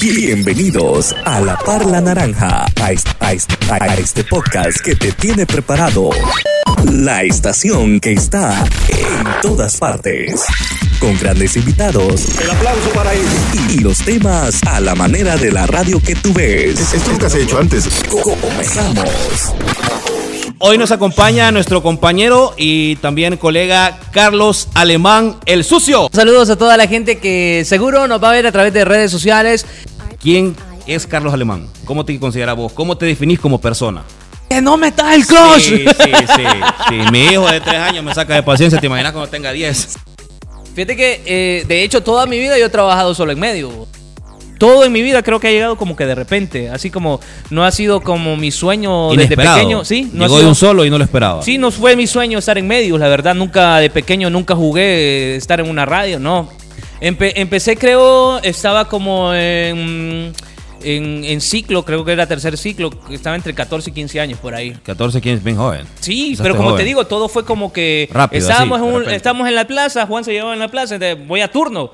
Bienvenidos a La Parla Naranja, a, est- a est- a este podcast que te tiene preparado. La estación que está en todas partes. Con grandes invitados. El aplauso para ellos. Y los temas a la manera de la radio que tú ves. Esto nunca se ha hecho antes. Comenzamos. Hoy nos acompaña nuestro compañero y también colega Carlos Alemán, el sucio. Saludos a toda la gente que seguro nos va a ver a través de redes sociales. ¿Quién es Carlos Alemán? ¿Cómo te consideras vos? ¿Cómo te definís como persona? ¡Que no me está el crush! Sí, sí, sí, sí. Mi hijo de tres años me saca de paciencia. ¿Te imaginas cuando tenga 10? Fíjate que, eh, de hecho, toda mi vida yo he trabajado solo en medio. Todo en mi vida creo que ha llegado como que de repente. Así como no ha sido como mi sueño desde pequeño. Sí, no ha Llegó de un solo y no lo esperaba. Sí, no fue mi sueño estar en medios, la verdad. Nunca de pequeño, nunca jugué eh, estar en una radio, no. Empe- empecé, creo, estaba como en, en, en ciclo, creo que era tercer ciclo, estaba entre 14 y 15 años por ahí. 14, 15, bien joven. Sí, pero como joven. te digo, todo fue como que Rápido, estábamos, así, en un- estábamos en la plaza, Juan se llevaba en la plaza, entonces voy a turno.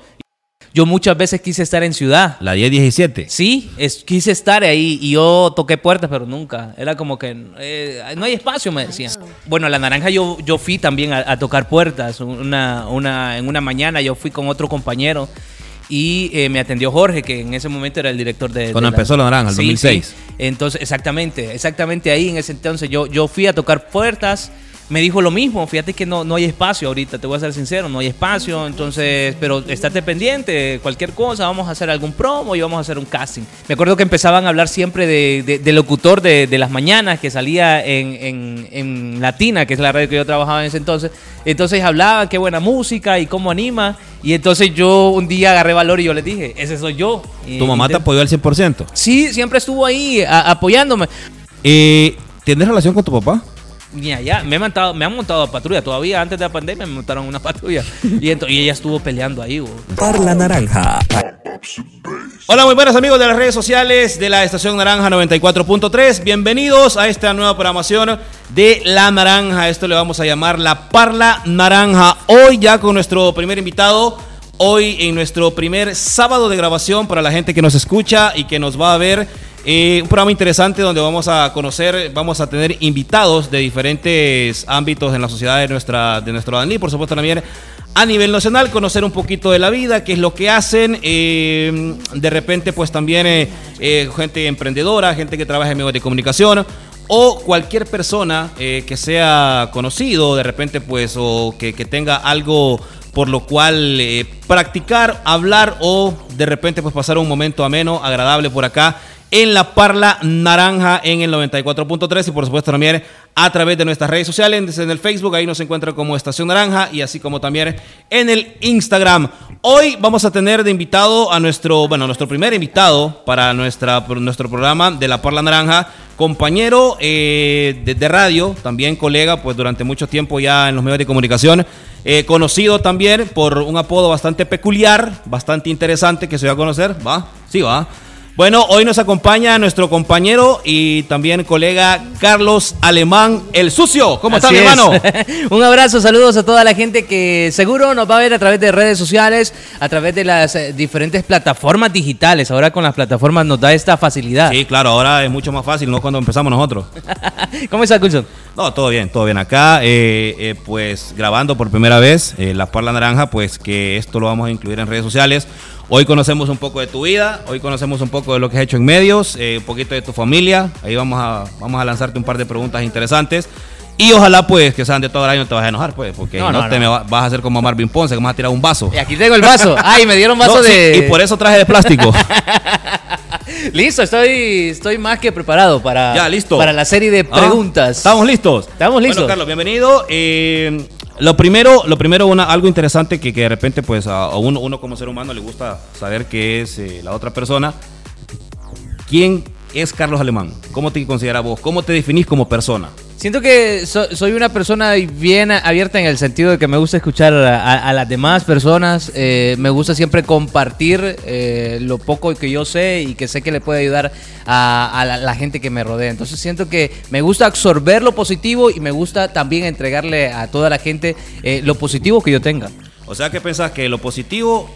Yo muchas veces quise estar en ciudad. La 10-17. Sí, es- quise estar ahí y yo toqué puertas, pero nunca. Era como que eh, no hay espacio, me decían. Bueno, la naranja yo, yo fui también a, a tocar puertas. Una, una, en una mañana yo fui con otro compañero y eh, me atendió Jorge, que en ese momento era el director de... Cuando de empezó La Naranja, el Sí, 2006. sí. Entonces, exactamente, exactamente ahí en ese entonces yo, yo fui a tocar puertas. Me dijo lo mismo, fíjate que no, no hay espacio ahorita, te voy a ser sincero, no hay espacio, entonces, pero estate pendiente, cualquier cosa, vamos a hacer algún promo y vamos a hacer un casting. Me acuerdo que empezaban a hablar siempre de, de- de locutor de, de las mañanas, que salía en, en- en Latina, que es la radio que yo trabajaba en ese entonces, entonces hablaban qué buena música y cómo anima, y entonces yo un día agarré valor y yo les dije, ese soy yo. ¿Tu mamá te apoyó al 100%? Sí, siempre estuvo ahí a- apoyándome. Eh, ¿Tienes relación con tu papá? Ni allá, me han montado, me han montado a patrulla. Todavía antes de la pandemia me montaron una patrulla. Y, y ella estuvo peleando ahí, bo. Parla Naranja. Hola, muy buenos amigos de las redes sociales de la Estación Naranja 94.3. Bienvenidos a esta nueva programación de La Naranja. Esto le vamos a llamar La Parla Naranja. Hoy ya con nuestro primer invitado. Hoy en nuestro primer sábado de grabación para la gente que nos escucha y que nos va a ver. Eh, un programa interesante donde vamos a conocer, vamos a tener invitados de diferentes ámbitos en la sociedad de, nuestra, de nuestro Danlí. Por supuesto también a nivel nacional, conocer un poquito de la vida, qué es lo que hacen, eh, de repente pues también eh, gente emprendedora, gente que trabaja en medios de comunicación o cualquier persona que sea conocido, de repente pues o que, tenga algo por lo cual practicar, hablar o de repente pues pasar un momento ameno, agradable por acá en la Parla Naranja en el 94.3 y por supuesto también a través de nuestras redes sociales, en el Facebook, ahí nos encuentra como Estación Naranja y así como también en el Instagram. Hoy vamos a tener de invitado a nuestro, bueno, nuestro primer invitado para nuestra, nuestro programa de la Parla Naranja, compañero eh, de, de radio, también colega, pues durante mucho tiempo ya en los medios de comunicación, eh, conocido también por un apodo bastante peculiar, bastante interesante que se va a conocer, ¿va? Sí, va. Bueno, hoy nos acompaña nuestro compañero y también colega Carlos Alemán, el sucio. ¿Cómo estás, es. hermano? Un abrazo, saludos a toda la gente que seguro nos va a ver a través de redes sociales, a través de las eh, diferentes plataformas digitales. Ahora con las plataformas nos da esta facilidad. Sí, claro, ahora es mucho más fácil, ¿no? Cuando empezamos nosotros. ¿Cómo está, Coulson? No, todo bien, todo bien acá. eh, eh, pues grabando por primera vez eh, La Parla Naranja, pues que esto lo vamos a incluir en redes sociales. Hoy conocemos un poco de tu vida, hoy conocemos un poco de lo que has hecho en medios, eh, un poquito de tu familia. Ahí vamos a, vamos a lanzarte un par de preguntas interesantes. Y ojalá, pues, que sean de todo el año, no te vas a enojar, pues, porque No, no, no, te no. me va- vas a hacer como a Marvin Ponce, que me vas a tirar un vaso. Y aquí tengo el vaso. Ay, me dieron vaso sí, de. y por eso traje de plástico. Listo, estoy, estoy más que preparado para, Ya, listo. para la serie de Ah, preguntas. ¿Estamos listos? Estamos listos. Bueno, Carlos, bienvenido. Eh, lo primero, lo primero una, algo interesante que, que de repente, pues, a, uno, uno como ser humano le gusta saber qué es eh, la otra persona. ¿Quién es Carlos Alemán? ¿Cómo te consideras vos? ¿Cómo te definís como persona? Siento que so- soy una persona bien abierta en el sentido de que me gusta escuchar a, las demás personas. eh, me gusta siempre compartir eh, lo poco que yo sé y que sé que le puede ayudar a, la gente que me rodea. Entonces siento que me gusta absorber lo positivo y me gusta también entregarle a toda la gente eh, lo positivo que yo tenga. O sea, ¿qué pensás? Que lo positivo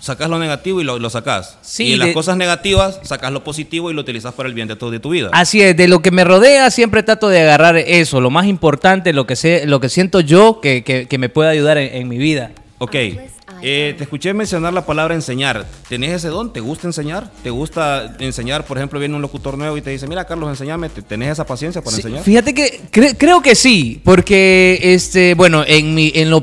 sacas lo negativo y lo, lo sacas. Sí, y en las cosas negativas, sacas lo positivo y lo utilizas para el bien de tu, de tu vida. Así es, de lo que me rodea siempre trato de agarrar eso, lo más importante, lo que sé, lo que siento yo que, que- que me puede ayudar en, en mi vida. Ok, eh, te escuché mencionar la palabra enseñar. ¿Tenés ese don? ¿Te gusta enseñar? ¿Te gusta enseñar? Por ejemplo, viene un locutor nuevo y te dice, mira Carlos, enséñame. ¿Te- ¿Tenés esa paciencia para Sí, enseñar? Fíjate que cre- creo que sí, porque este, bueno, en mi, en lo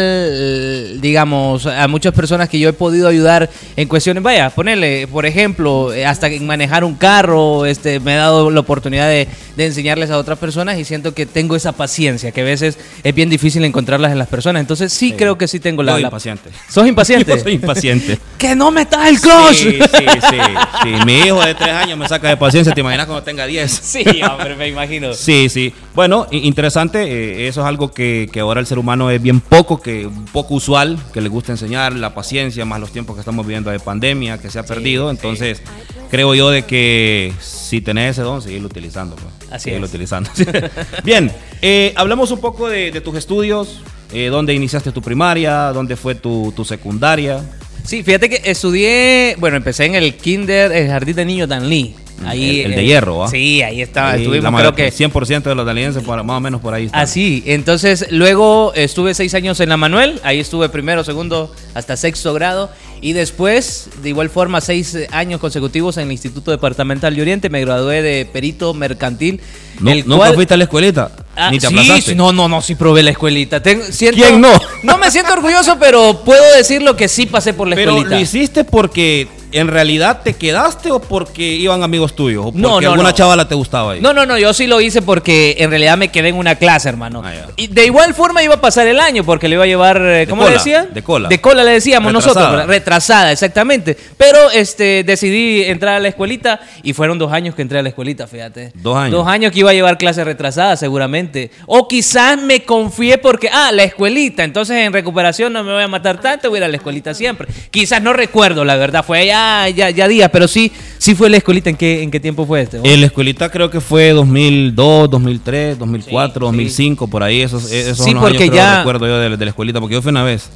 personal, digamos, a muchas personas que yo he podido ayudar en cuestiones, vaya, ponerle, por ejemplo, hasta en manejar un carro, este, me he dado la oportunidad de, de enseñarles a otras personas y siento que tengo esa paciencia, que a veces es bien difícil encontrarlas en las personas. Entonces sí, creo que sí tengo la, Yo la- impaciente. ¿Sos impaciente? Yo soy impaciente. que no metas el clutch. Sí, sí, sí, sí. Mi hijo de tres años me saca de paciencia. ¿Te imaginas cuando tenga 10? Sí, hombre, me imagino. Sí, sí. Bueno, interesante. eh, eso es algo que, que ahora el ser humano es bien poco, que poco usual, que le gusta enseñar la paciencia, más los tiempos que estamos viviendo de pandemia, que se ha perdido. Entonces, creo yo de que si tenés ese don, seguirlo utilizando. pues. Así es. utilizando. bien, eh, hablamos un poco de, de tus estudios. Eh, ¿Dónde iniciaste tu primaria? ¿Dónde fue tu, tu secundaria? Sí, fíjate que estudié, bueno, empecé en el kinder, el jardín de niños Dan Lee. Ahí, El- el de eh, hierro, ¿va? Sí, ahí estaba, Ahí estuvimos creo que... 100% de los dalienses, más o menos por ahí. están. Así, entonces luego estuve seis años en la Manuel, ahí estuve primero, segundo, hasta sexto grado, y después, de igual forma, seis años consecutivos en el Instituto Departamental de Oriente, me gradué de perito mercantil. No, el ¿Nunca cual- fuiste a la escuelita? Ah, Ni te sí, no, no, no, sí probé la escuelita. Siento- ¿Quién no? No me siento orgulloso, pero puedo decirlo que sí pasé por la Pero escuelita. lo hiciste porque en realidad te quedaste o porque iban amigos tuyos o porque No, no, alguna no. chavala te gustaba ahí. No, no, no, yo sí lo hice porque en realidad me quedé en una clase, hermano. Ah, y de igual forma iba a pasar el año porque le iba a llevar, eh, ¿cómo le decía? de cola. De cola le decíamos Retrasada. nosotros, retrasada, exactamente. Pero este decidí entrar a la escuelita y fueron dos años que entré a la escuelita, fíjate. Dos años. Dos años que iba a llevar clases retrasadas, seguramente. O quizás me confié porque, ah, la escuelita, entonces en recuperación no me voy a matar tanto, voy a ir a la escuelita siempre. Quizás no recuerdo, la verdad, fue ya, ya, ya días, pero sí, sí fue la escuelita. ¿En qué, en qué tiempo fue este? En la escuelita creo que fue 2002, 2003, 2004, Sí, 2005, por ahí. Esos, esos Sí, son los porque años, ya- recuerdo yo de, de la escuelita, porque yo fui una vez.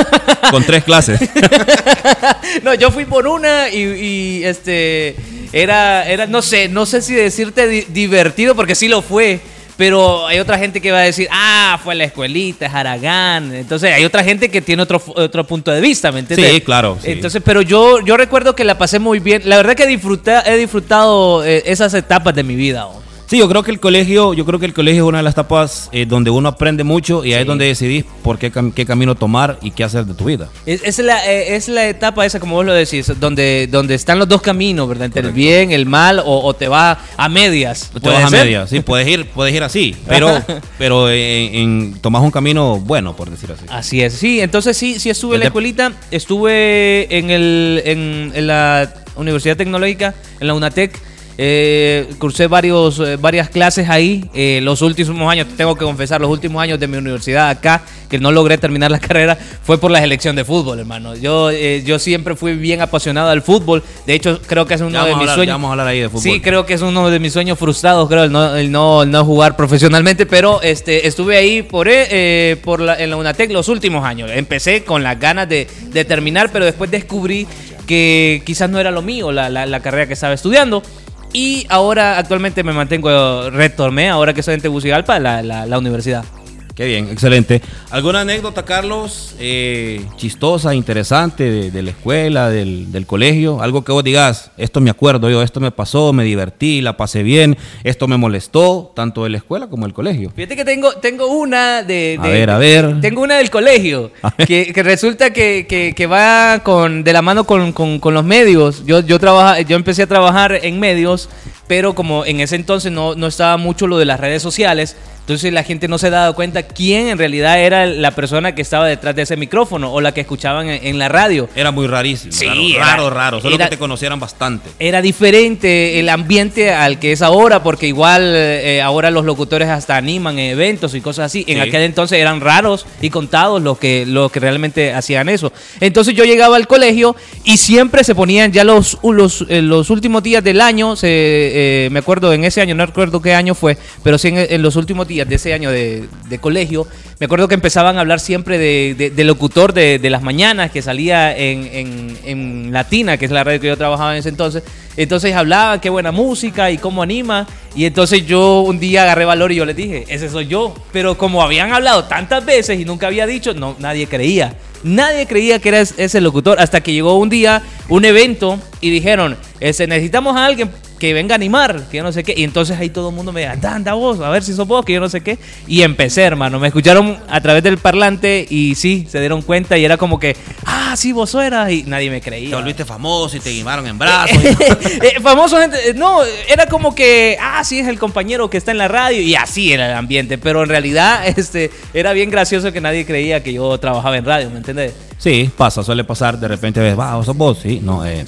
con tres clases. No, yo fui por una y, y, este era, era, no sé, no sé si decirte di- divertido, porque sí lo fue. Pero hay otra gente que va a decir, ah, fue a la escuelita, es Aragán. Entonces hay otra gente que tiene otro, otro punto de vista, ¿me entiendes? Sí, claro, sí. Entonces, pero yo, yo recuerdo que la pasé muy bien. La verdad que disfruté, he disfrutado eh, esas etapas de mi vida. Sí, yo creo que el colegio, yo creo que el colegio es una de las etapas eh, donde uno aprende mucho y ahí es donde decidís por qué, cam- qué camino tomar y qué hacer de tu vida. Es, es la, eh, es la etapa esa, como vos lo decís, donde, donde están los dos caminos, ¿verdad? Entre el bien, el mal, o, o te vas a medias. Te ¿Puede vas a ser? media, sí, puedes ir, puedes ir así, pero, pero en, en- tomás un camino bueno, por decir así. Así es, sí, entonces sí, sí estuve en la escuelita, estuve en, el, en, en la Universidad Tecnológica, en la UNATEC, eh, cursé varios, eh, varias clases ahí, eh, los últimos años, tengo que confesar, los últimos años de mi universidad acá, que no logré terminar la carrera, fue por la selección de fútbol, hermano. Yo, eh, yo siempre fui bien apasionado al fútbol, de hecho creo que es uno de mis hablar- sueños. vamos a hablar ahí de fútbol. Sí, creo que es uno de mis sueños frustrados, creo, el no, el no, el no jugar profesionalmente, pero este, estuve ahí por, por la, en la UNATEC los últimos años. Empecé con las ganas de, de terminar, pero después descubrí que quizás no era lo mío la, la- la carrera que estaba estudiando. Y ahora actualmente me mantengo, retomé, ahora que soy en Tegucigalpa, la, la, la universidad. Qué bien, excelente. ¿Alguna anécdota, Carlos, eh, chistosa, interesante de, de la escuela, del, del colegio? Algo que vos digas, esto me acuerdo yo, esto me pasó, me divertí, la pasé bien, esto me molestó, tanto de la escuela como del colegio. Fíjate que tengo, tengo una de, A ver, a ver. Tengo una del colegio. Que, que resulta que, que- que va con, de la mano con, con- con los medios. Yo, yo, trabaja, yo empecé a trabajar en medios, pero como en ese entonces no, no estaba mucho lo de las redes sociales. Entonces la gente no se daba cuenta quién en realidad era la persona que estaba detrás de ese micrófono o la que escuchaban en, en la radio. Era muy rarísimo. Sí, raro, era- raro, raro, Solo era- que te conocieran bastante. Era diferente el ambiente al que es ahora, porque igual eh, ahora los locutores hasta animan en eventos y cosas así. En Sí. aquel entonces eran raros y contados los que, los que realmente hacían eso. Entonces yo llegaba al colegio y siempre se ponían ya los, los, eh, los últimos días del año, se eh, me acuerdo en ese año, no recuerdo qué año fue, pero sí en, los últimos días de ese año de, colegio, me acuerdo que empezaban a hablar siempre de, locutor de, las mañanas que salía en, en- Latina, que es la radio que yo trabajaba en ese entonces. Entonces hablaba qué buena música y cómo anima. Y entonces yo un día agarré valor y yo les dije, ese soy yo. Pero como habían hablado tantas veces y nunca había dicho, no, nadie creía. Nadie creía que era es- ese locutor hasta que llegó un día un evento y dijeron, ese, necesitamos a alguien que venga a animar, que yo no sé qué. Y entonces ahí todo el mundo me decía, anda, anda vos, a ver si sos vos, que yo no sé qué. Y empecé, hermano. Me escucharon a través del parlante y sí, se dieron cuenta y era como que, ah, sí, vos eras. Y nadie me creía. Te volviste famoso y te guimaron en brazos. Eh, famoso gente, no, era como que, ah, sí, es el compañero que está en la radio y así era el ambiente, pero en realidad este, era bien gracioso que nadie creía que yo trabajaba en radio, ¿me entiendes? sí, pasa, suele pasar. De repente ves, va, sos vos. Sí, no, eh,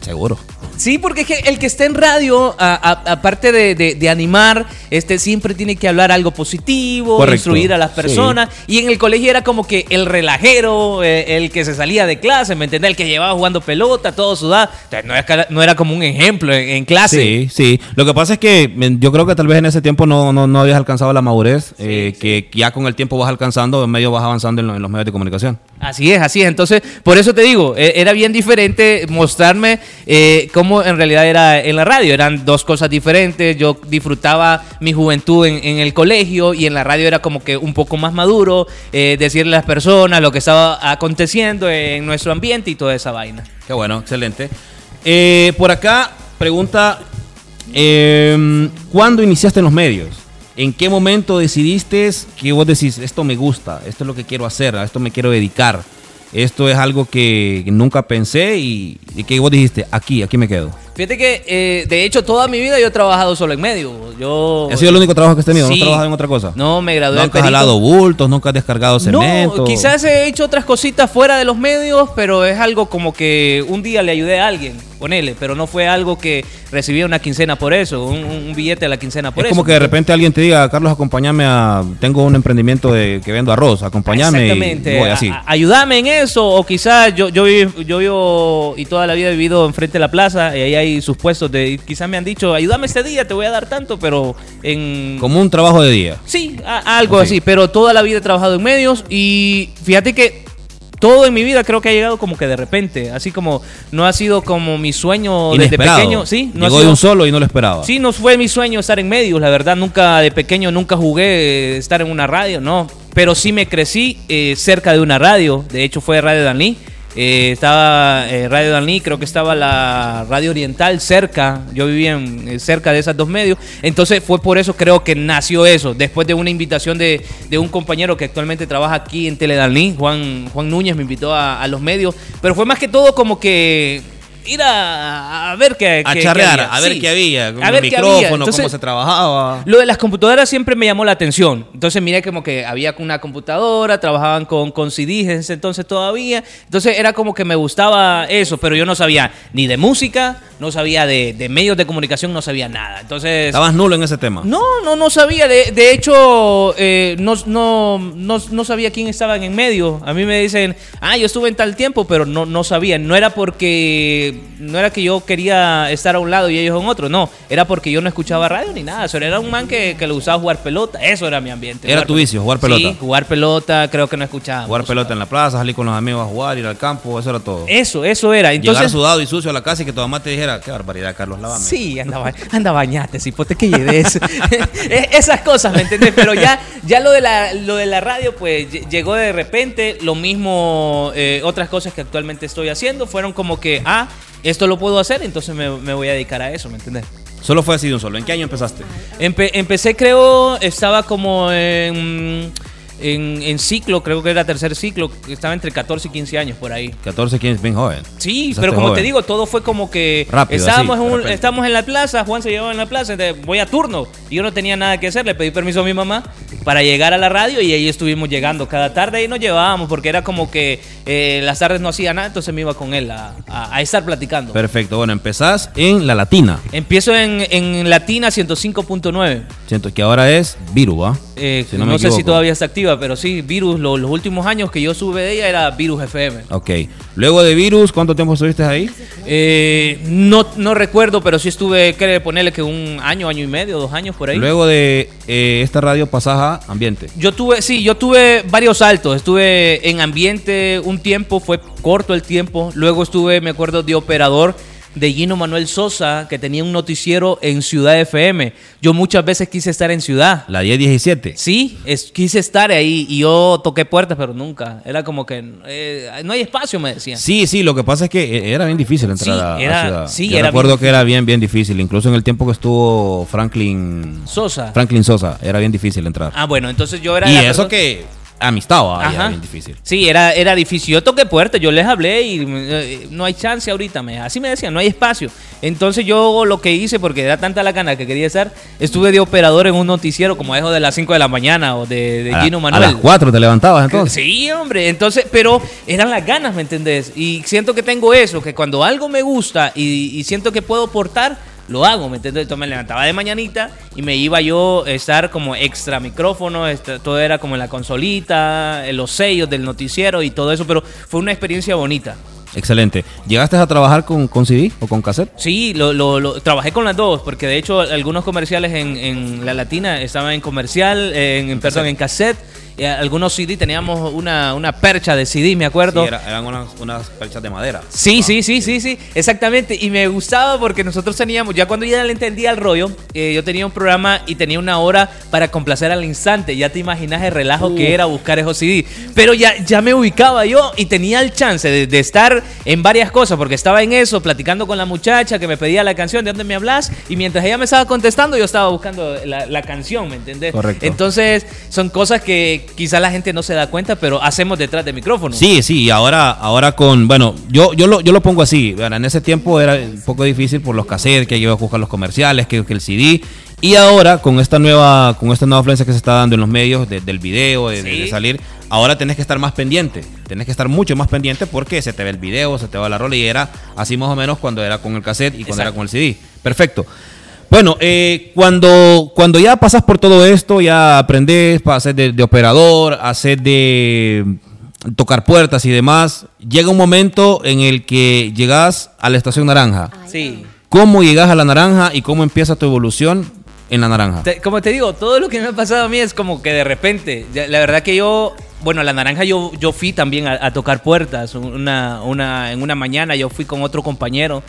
seguro. Sí, porque es que el que está en radio, aparte de, de- de animar, este siempre tiene que hablar algo positivo, Correcto, instruir a las personas. Y en el colegio era como que el relajero, eh, el que se salía de clase, ¿me entendés? El que llevaba jugando pelota, todo sudado. Entonces no era, no era como un ejemplo en, en clase. Sí, sí. Lo que pasa es que mm, yo creo que tal vez en ese tiempo no, no, no habías alcanzado la madurez, eh, que ya con el tiempo vas alcanzando, en medio vas avanzando en, lo- en los medios de comunicación. Así es, así es. Entonces, por eso te digo, eh, era bien diferente mostrarme eh, cómo en realidad era en la radio. Eran dos cosas diferentes. Yo disfrutaba mi juventud en, el colegio y en la radio era como que un poco más maduro, eh, decirle a las personas lo que estaba aconteciendo en nuestro ambiente y toda esa vaina. Qué bueno, excelente. Eh, por acá, pregunta, eh, ¿cuándo iniciaste en los medios? ¿En qué momento decidiste que vos decís, esto me gusta, esto es lo que quiero hacer, a esto me quiero dedicar? Esto es algo que nunca pensé y, y que vos dijiste, aquí, aquí me quedo. Fíjate que, eh, de hecho, toda mi vida yo he trabajado solo en medio. Yo, ¿Ha sido el único trabajo que has tenido? ¿No Sí. has trabajado en otra cosa? No, me gradué Nunca has jalado bultos, nunca has descargado cemento. No, quizás he hecho otras cositas fuera de los medios, pero es algo como que un día le ayudé a alguien, ponele, pero no fue algo que recibía una quincena por eso, un, un billete a la quincena por es eso. como que de repente alguien te diga, Carlos, acompáñame a. Tengo un emprendimiento de que vendo arroz, acompáñame. Exactamente. Y voy así. A- ayúdame en eso, o quizás yo, yo, vivo, yo vivo y toda la vida he vivido enfrente de la plaza, y ahí hay sus puestos de. Quizás me han dicho, ayúdame este día, te voy a dar tanto, pero en. Como un trabajo de día. Sí, a- algo Ok. así, pero toda la vida he trabajado en medios y fíjate que todo en mi vida creo que ha llegado como que de repente, así como no ha sido como mi sueño desde Inesperado. pequeño, sí, no ha Llegó de sido- un solo y no lo esperaba. Sí, no fue mi sueño estar en medios, la verdad, nunca de pequeño nunca jugué eh, estar en una radio, no, pero sí me crecí eh, cerca de una radio, de hecho fue Radio Danlí. Eh, estaba eh, Radio Danlí, creo que estaba la Radio Oriental cerca, yo vivía en- eh, cerca de esas dos medios, entonces fue por eso creo que nació eso, después de una invitación de, de un compañero que actualmente trabaja aquí en Teledanlí, Juan, Juan Núñez me invitó a, a los medios, pero fue más que todo como que ir a, a ver qué, A qué- qué charrear, había. a ver Sí, qué había, con a el había. micrófono, Entonces, cómo se trabajaba. lo de las computadoras siempre me llamó la atención. Entonces miré como que había una computadora, trabajaban con, con CDs en ese entonces todavía. Entonces era como que me gustaba eso, pero yo no sabía ni de música, no sabía de, de medios de comunicación, no sabía nada. Entonces... Estabas nulo en ese tema. No, no, no sabía. De, de hecho, eh, no, no, no, no sabía quién estaban en medio. A mí me dicen, ah, yo estuve en tal tiempo, pero no, no sabía. No era porque, no era que yo quería estar a un lado y ellos en otro. No, era porque yo no escuchaba radio ni nada. Solo era un man que, que le gustaba jugar pelota. Eso era mi ambiente. Era tu vicio, jugar pelota. Sí, jugar pelota, creo que no escuchaba. Jugar pelota en la plaza, salir con los amigos a jugar, ir al campo, eso era todo. Eso, eso era. Llegar sudado y sucio a la casa y que tu mamá te dijera, qué barbaridad, Carlos, lávame. Sí, anda, ba- anda bañate, cipote que lleves. Esas cosas, ¿me entiendes? Pero ya, ya lo de la, lo de la radio, pues lle- llegó de repente. Lo mismo, eh, otras cosas que actualmente estoy haciendo fueron como que, ah, esto lo puedo hacer, entonces me, me voy a dedicar a eso, ¿me entiendes? Solo fue así de un solo. ¿En qué año empezaste? Empe- empecé, creo, estaba como en, en, en ciclo, creo que era tercer ciclo, estaba entre 14 y 15 años por ahí. 14, 15, bien joven. Sí, pero como joven. te digo, todo fue como que Rápido, estábamos, así, en un- estábamos en la plaza, Juan se llevaba en la plaza, entonces voy a turno y yo no tenía nada que hacer, le pedí permiso a mi mamá para llegar a la radio y ahí estuvimos llegando cada tarde y nos llevábamos porque era como que eh, las tardes no hacía nada, entonces me iba con él a, a- a estar platicando. Perfecto. Bueno, empezás en La Latina. Empiezo en, en Latina 105.9. Que ahora es Virus, ¿va? Eh, Si no sé si todavía está activa, pero sí, Virus, lo- los últimos años que yo sube de ella era Virus FM. Ok. Luego de Virus, ¿cuánto tiempo estuviste ahí? Eh, no, no recuerdo, pero sí estuve, creo ponerle que un año, año y medio, dos años por ahí. Luego de eh, esta radio pasás a Ambiente. Yo tuve, sí, yo tuve varios saltos. Estuve en ambiente un tiempo, fue corto el tiempo. Luego estuve, me acuerdo, de operador de Gino Manuel Sosa, que tenía un noticiero en Ciudad FM. Yo muchas veces quise estar en Ciudad. La 1017. Sí, es- quise estar ahí y yo toqué puertas, pero nunca. Era como que eh, no hay espacio, me decían. Sí, sí, lo que pasa es que eh, era bien difícil entrar Sí, a, a era- Ciudad. sí, Yo era recuerdo bien que era bien, bien difícil. Incluso en el tiempo que estuvo Franklin Sosa. Franklin Sosa, era bien difícil entrar. Ah, bueno, entonces yo era y eso persona- que amistad, bien difícil. Sí, era, era difícil. Yo toqué puertas, yo les hablé y eh, no hay chance ahorita. Me, así me decían, no hay espacio. Entonces yo lo que hice, porque era tanta la gana que quería estar, estuve de operador en un noticiero como eso de las 5 de la mañana o de, de a, Gino a Manuel. las 4 te levantabas entonces. Sí, hombre. Entonces, pero eran las ganas, ¿me entendés? Y siento que tengo eso, que cuando algo me gusta y, y siento que puedo aportar, lo hago, ¿me entendés? Entonces me levantaba de mañanita y me iba yo a estar como extra micrófono, este, todo era como en la consolita, en los sellos del noticiero y todo eso, pero fue una experiencia bonita. Excelente. ¿Llegaste a trabajar con, con CD o con cassette? Sí, lo, lo- lo- trabajé con las dos, porque de hecho algunos comerciales en, en la latina estaban en comercial, en, en- perdón, en cassette. Algunos CD teníamos una, una percha de CD, me acuerdo. Sí, era- eran unas, unas perchas de madera. Sí, sí, sí, sí, sí, exactamente. Y me gustaba porque nosotros teníamos, ya cuando ya le entendía el rollo, eh, yo tenía un programa y tenía una hora para complacer al instante. Ya te imaginas el relajo que era buscar esos CD. Pero ya, ya me ubicaba yo y tenía el chance de, de estar en varias cosas, porque estaba en eso, platicando con la muchacha que me pedía la canción, ¿de dónde me hablas? Y mientras ella me estaba contestando, yo estaba buscando la, la canción, ¿me entendés? Correcto. Entonces, son cosas que quizá la gente no se da cuenta, pero hacemos detrás del micrófono. Sí, sí, y ahora, ahora con, bueno, yo, yo, lo, yo lo pongo así, bueno, en ese tiempo era un poco difícil por los cassettes, que iba a buscar los comerciales, que, que el CD, y ahora con esta nueva, con esta nueva influencia que se está dando en los medios, de- del video, de, de- Sí. de salir, ahora tenés que estar más pendiente, tenés que estar mucho más pendiente porque se te ve el video, se te va la rola, y era así más o menos cuando era con el cassette y cuando era con el CD. Perfecto. Bueno, eh, cuando, cuando ya pasas por todo esto, ya aprendes para hacer de, de operador, hacer de tocar puertas y demás, llega un momento en el que llegas a la estación naranja. Sí. ¿Cómo llegas a la naranja y cómo empieza tu evolución en la naranja? Te- como te digo, todo lo que me ha pasado a mí es como que de repente. Ya- La verdad que yo, bueno, a la naranja yo, yo fui también a, a tocar puertas. Una, una, en una mañana yo fui con otro compañero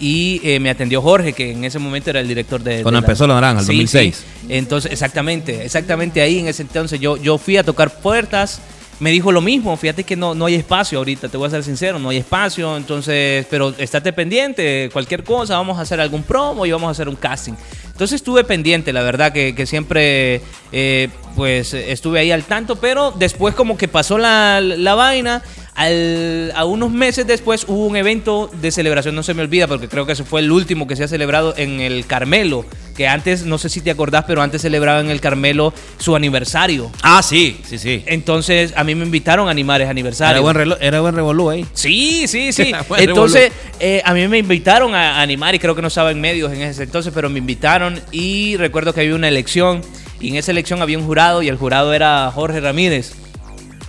y eh, me atendió Jorge, que en ese momento era el director de... Cuando de empezó la naranja, el Sí, 2006. sí. Entonces, exactamente, exactamente ahí en ese entonces yo, yo fui a tocar puertas. Me dijo lo mismo, fíjate que no, no hay espacio ahorita, te voy a ser sincero, no hay espacio, entonces, pero estate pendiente, cualquier cosa, vamos a hacer algún promo y vamos a hacer un casting. Entonces estuve pendiente, la verdad que, que siempre eh, pues estuve ahí al tanto, pero después como que pasó la, la vaina, al- a unos meses después hubo un evento de celebración, no se me olvida, porque creo que ese fue el último que se ha celebrado en el Carmelo, que antes, no sé si te acordás, pero antes celebraba en el Carmelo su aniversario. Ah, sí, sí, sí. Entonces a mí me invitaron a animar ese aniversario. Era buen, relo- era buen revolú ahí. Sí, sí, sí. Entonces, eh, a mí me invitaron a animar y creo que no estaba en medios en ese entonces, pero me invitaron y recuerdo que había una elección y en esa elección había un jurado y el jurado era Jorge Ramírez.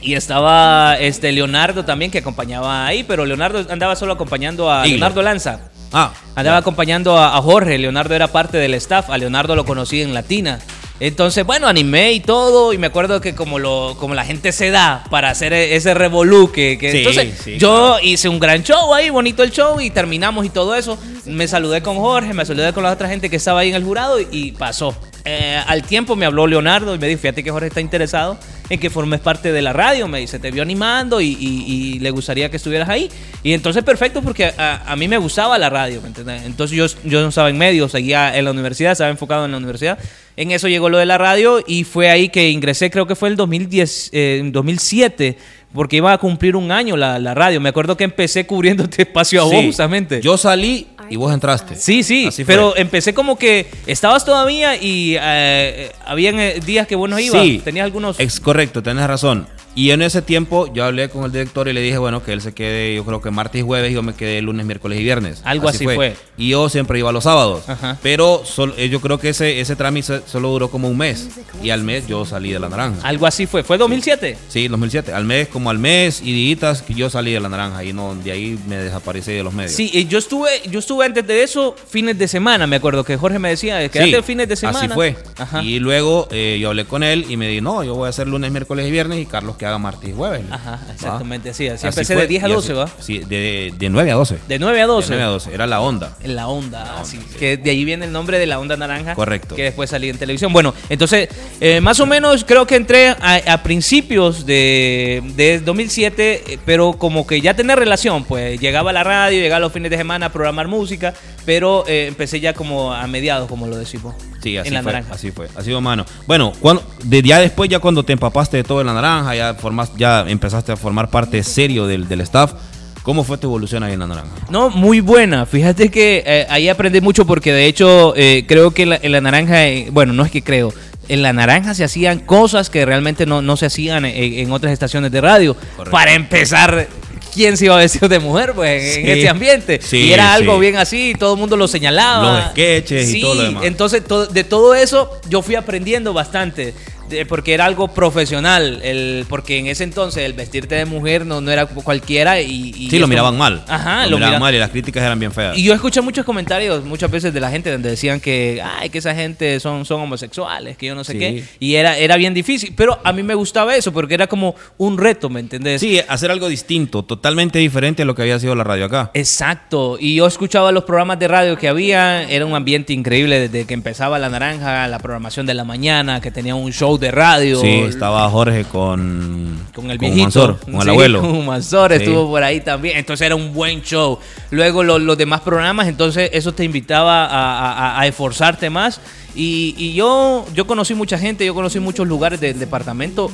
Y estaba este Leonardo también que acompañaba ahí, pero Leonardo andaba solo acompañando a. Leonardo Lanza. Ah, Andaba acompañando a, a Jorge, Leonardo era parte del staff, a Leonardo lo conocí en Latina. Entonces, bueno, animé y todo, y me acuerdo que como lo como la gente se da para hacer e- ese revolú, que, que- Sí, entonces sí, yo hice un gran show ahí, bonito el show, y terminamos y todo eso. Me saludé con Jorge, me saludé con la otra gente que estaba ahí en el jurado, y, y pasó. Eh, al tiempo me habló Leonardo y me dijo, fíjate que Jorge está interesado en que formes parte de la radio, me dice, te vio animando y, y- y le gustaría que estuvieras ahí. Y entonces perfecto porque a, a mí me gustaba la radio, ¿me entiendes? Entonces yo, yo no estaba en medios, seguía en la universidad, estaba enfocado en la universidad. En eso llegó lo de la radio y fue ahí que ingresé, creo que fue el 2010, eh, en 2007, porque iba a cumplir un año la, la radio. Me acuerdo que empecé cubriendo este espacio a vos sí. justamente. Yo salí y vos entraste. Sí, sí, Así fue. pero empecé como que estabas todavía y eh, habían eh, días que vos no ibas. Sí. Tenías algunos... Es correcto, tenés razón. Y en ese tiempo yo hablé con el director y le dije, bueno, que él se quede, yo creo que martes y jueves, y yo me quedé lunes, miércoles y viernes. Algo así fue. Y yo siempre iba los sábados. Ajá. Pero sol- eh, yo creo que ese, ese trámite solo duró como un mes. Y al mes yo salí de la naranja. Algo así fue. ¿Fue 2007? Sí, 2007. Al mes, como al mes y días que yo salí de la naranja. Y no, de ahí me desaparecí de los medios. Sí, y yo estuve, yo estuve antes de eso fines de semana, me acuerdo que Jorge me decía, quédate Sí, fines de semana. Así fue. Ajá. Y luego eh, yo hablé con él y me dijo, no, yo voy a hacer lunes, miércoles y viernes y Carlos que haga martes y jueves. Ajá, ¿Va? exactamente, así, así Así empecé fue, de 10 a y 12, así- ¿va? Sí, de, de 9 a 12. De 9 a 12. De 9 a 12. Era la onda. En la onda, así, que de ahí viene el nombre de la onda naranja. Correcto. Que después salí en televisión. Bueno, entonces, eh, más o menos creo que entré a, a principios de, de 2007, eh, pero como que ya tenía relación, pues llegaba a la radio, llegaba los fines de semana a programar música, pero eh, empecé ya como a mediados, como lo decimos. Sí, así en la fue, naranja. así fue, así fue, mano. Bueno, cuando, de ya después, ya cuando te empapaste de todo en la naranja, ya formas, ya empezaste a formar parte serio del, del staff, ¿cómo fue tu evolución ahí en la naranja? No, muy buena. Fíjate que eh, ahí aprendí mucho porque de hecho eh, creo que en la, en la naranja, eh, bueno, no es que creo, en la naranja se hacían cosas que realmente no, no se hacían en, en otras estaciones de radio. Correcto. Para empezar, ¿quién se iba a vestir de mujer pues, en Sí. ese ambiente? Sí, y era algo sí. bien así, todo el mundo lo señalaba. Los sketches y todo lo demás. Entonces, to- de todo eso yo fui aprendiendo bastante. Porque era algo profesional, el, porque en ese entonces el vestirte de mujer no, no era cualquiera y... y Sí, lo miraban mal. Ajá, lo, lo miraban mira- mal y las críticas eran bien feas. y yo escuché muchos comentarios muchas veces de la gente donde decían que, ay, que esa gente son, son homosexuales, que yo no sé Sí. qué. Y era, era bien difícil. Pero a mí me gustaba eso porque era como un reto, ¿me entendés? Sí, hacer algo distinto, totalmente diferente a lo que había sido la radio acá. Exacto. Y yo escuchaba los programas de radio que había. Era un ambiente increíble desde que empezaba La Naranja, la programación de la mañana, que tenía un show de radio. Sí, estaba Jorge con, Con el con viejito. Con el Sí, abuelo. Con Mansor Sí. estuvo por ahí también. Entonces era un buen show. Luego lo- los demás programas, entonces eso te invitaba a, a- a esforzarte más. Y, y yo, yo conocí mucha gente, yo conocí muchos lugares del departamento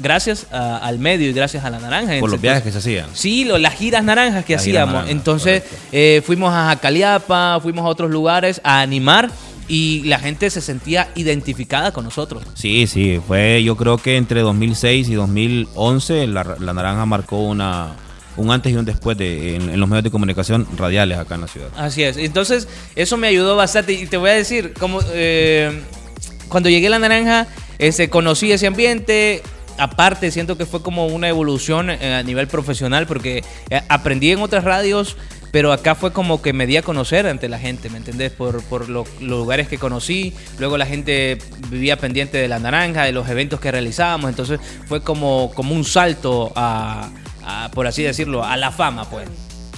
gracias a- al medio y gracias a la naranja. Por los viajes que se hacían. Sí, lo- las giras naranjas que Las hacíamos. naranjas, Entonces eh, fuimos a Jacaliapa, fuimos a otros lugares a animar y la gente se sentía identificada con nosotros. Sí, sí, fue yo creo que entre 2006 y 2011 la, la Naranja marcó una un antes y un después de, en, en los medios de comunicación radiales acá en la ciudad. Así es. Entonces, eso me ayudó bastante. Y te voy a decir, como eh, cuando llegué a La Naranja, este, conocí ese ambiente. Aparte, siento que fue como una evolución eh, a nivel profesional, porque eh, aprendí en otras radios, pero acá fue como que me di a conocer ante la gente, ¿me entendés? Por, por lo- los lugares que conocí. Luego la gente vivía pendiente de La Naranja, de los eventos que realizábamos. Entonces, fue como, como un salto a, por así decirlo, a la fama, pues.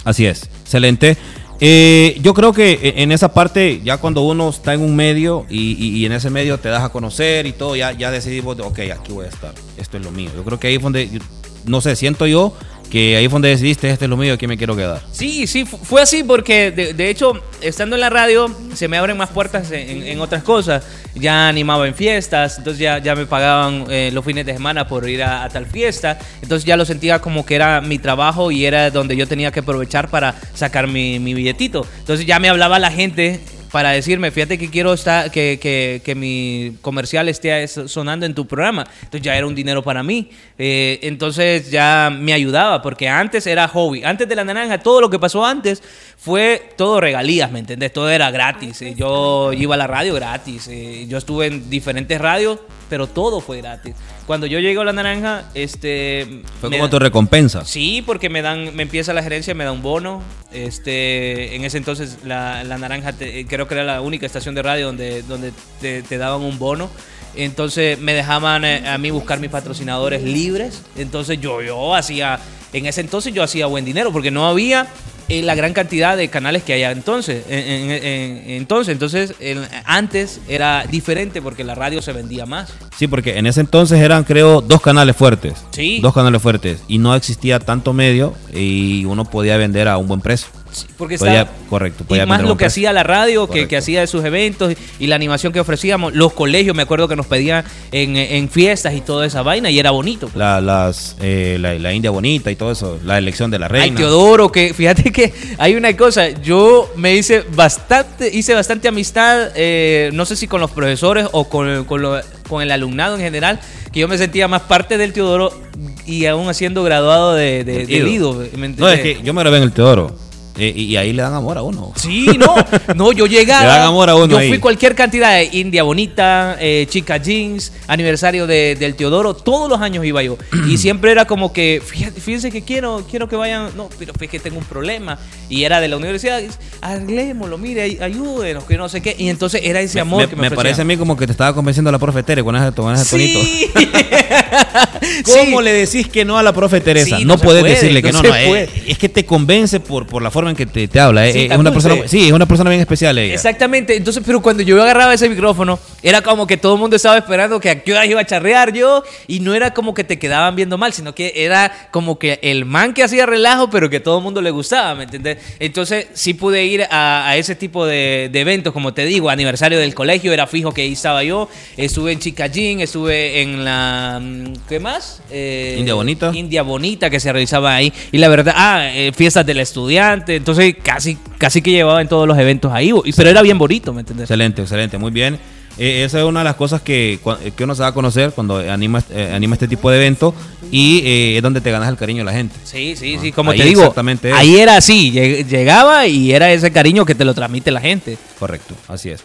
Así es, excelente. Eh, yo creo que e- en esa parte, ya cuando uno está en un medio y, en ese medio te das a conocer y todo, ya, ya decidimos, de, ok, aquí voy a estar, esto es lo mío. Yo creo que ahí fue donde, no sé, siento yo que ahí fue donde decidiste, este es lo mío, aquí me quiero quedar. Sí, sí, fu- fue así porque de, hecho, estando en la radio, se me abren más puertas en, en otras cosas. Ya animaba en fiestas, entonces ya, ya me pagaban eh, los fines de semana por ir a, a tal fiesta. Entonces ya lo sentía como que era mi trabajo y era donde yo tenía que aprovechar para sacar mi, mi billetito. Entonces ya me hablaba la gente para decirme, fíjate que quiero estar, que, que, que mi comercial esté sonando en tu programa. Entonces ya era un dinero para mí. Eh, entonces ya me ayudaba, porque antes era hobby. Antes de la naranja, todo lo que pasó antes fue todo regalías, ¿me entendés? Todo era gratis. Eh, Yo iba a la radio gratis. Eh, Yo estuve en diferentes radios, pero todo fue gratis. Cuando yo llego a la naranja, este... Fue como da- tu recompensa. Sí, porque me dan, me empieza la gerencia, me da un bono. Este, en ese entonces la, la naranja te- creo que era la única estación de radio donde, donde te, te daban un bono. Entonces me dejaban eh, a mí buscar mis patrocinadores libres. Entonces yo, yo hacía, en ese entonces yo hacía buen dinero porque no había eh, la gran cantidad de canales que había entonces. En- en- en- entonces, entonces antes era diferente porque la radio se vendía más. Sí, porque en ese entonces eran, creo, dos canales fuertes. Sí. Dos canales fuertes. Y no existía tanto medio y uno podía vender a un buen precio. Porque Podía- estaba- correcto, Y más lo que hacía la radio, que, que hacía de sus eventos y, y la animación que ofrecíamos. Los colegios, me acuerdo que nos pedían en, en fiestas y toda esa vaina y era bonito. pues. La, las, eh, la, la India bonita y todo eso. La elección de la Ay, reina. Teodoro, que fíjate que hay una cosa, yo me hice bastante, hice bastante amistad, eh, no sé si con los profesores o con, con, lo- con el alumnado en general, que yo me sentía más parte del Teodoro y aún haciendo graduado de, de, de Ido. Lido, ¿me No, es que yo me grabé en el Teodoro. Eh, y, ahí le dan amor a uno. Sí, no, no, yo llegaba. Le dan amor a uno yo ahí. fui cualquier cantidad de India Bonita, eh, Chica Jeans, aniversario de- del Teodoro, todos los años iba yo. Y siempre era como que, fíjate, fíjense que quiero, quiero que vayan, no, pero es que tengo un problema. Y era de la universidad, arreglémoslo, mire, ay- ayúdenos, que no sé qué. Y entonces era ese amor me, que me, me parece a mí como que te estaba convenciendo la profe Tere con ese, con ese tonito. ¿Cómo Sí. le decís que no a la profe Teresa? Sí, no, puedes puede, decirle que no no, eh, es, que te convence por, por la forma en que te, te habla. eh, Sí, es una persona, sí, es una persona bien especial ella. Exactamente, entonces, pero cuando yo agarraba ese micrófono, era como que todo el mundo estaba esperando que a qué hora iba a charrear yo, y no era como que te quedaban viendo mal, sino que era como que el man que hacía relajo, pero que todo el mundo le gustaba, ¿me entiendes? Entonces, sí pude ir a, a ese tipo de, de eventos, como te digo, aniversario del colegio, era fijo que ahí estaba yo, estuve en Chica Jean, estuve en la. mm, ¿Qué más? Eh, India Bonita. India Bonita que se realizaba ahí. Y la verdad, ah, eh, fiestas del estudiante. Entonces, casi, casi que llevaba en todos los eventos ahí. Pero era bien bonito, ¿me entiendes? Excelente, excelente, muy bien. Eh, esa es una de las cosas que, cua- que uno se da a conocer cuando anima, eh, anima este tipo de eventos y eh, es donde te ganas el cariño de la gente. Sí, sí, sí. Como Ahí te digo, exactamente ahí era así. lleg- Llegaba y era ese cariño que te lo transmite la gente. Correcto, así es.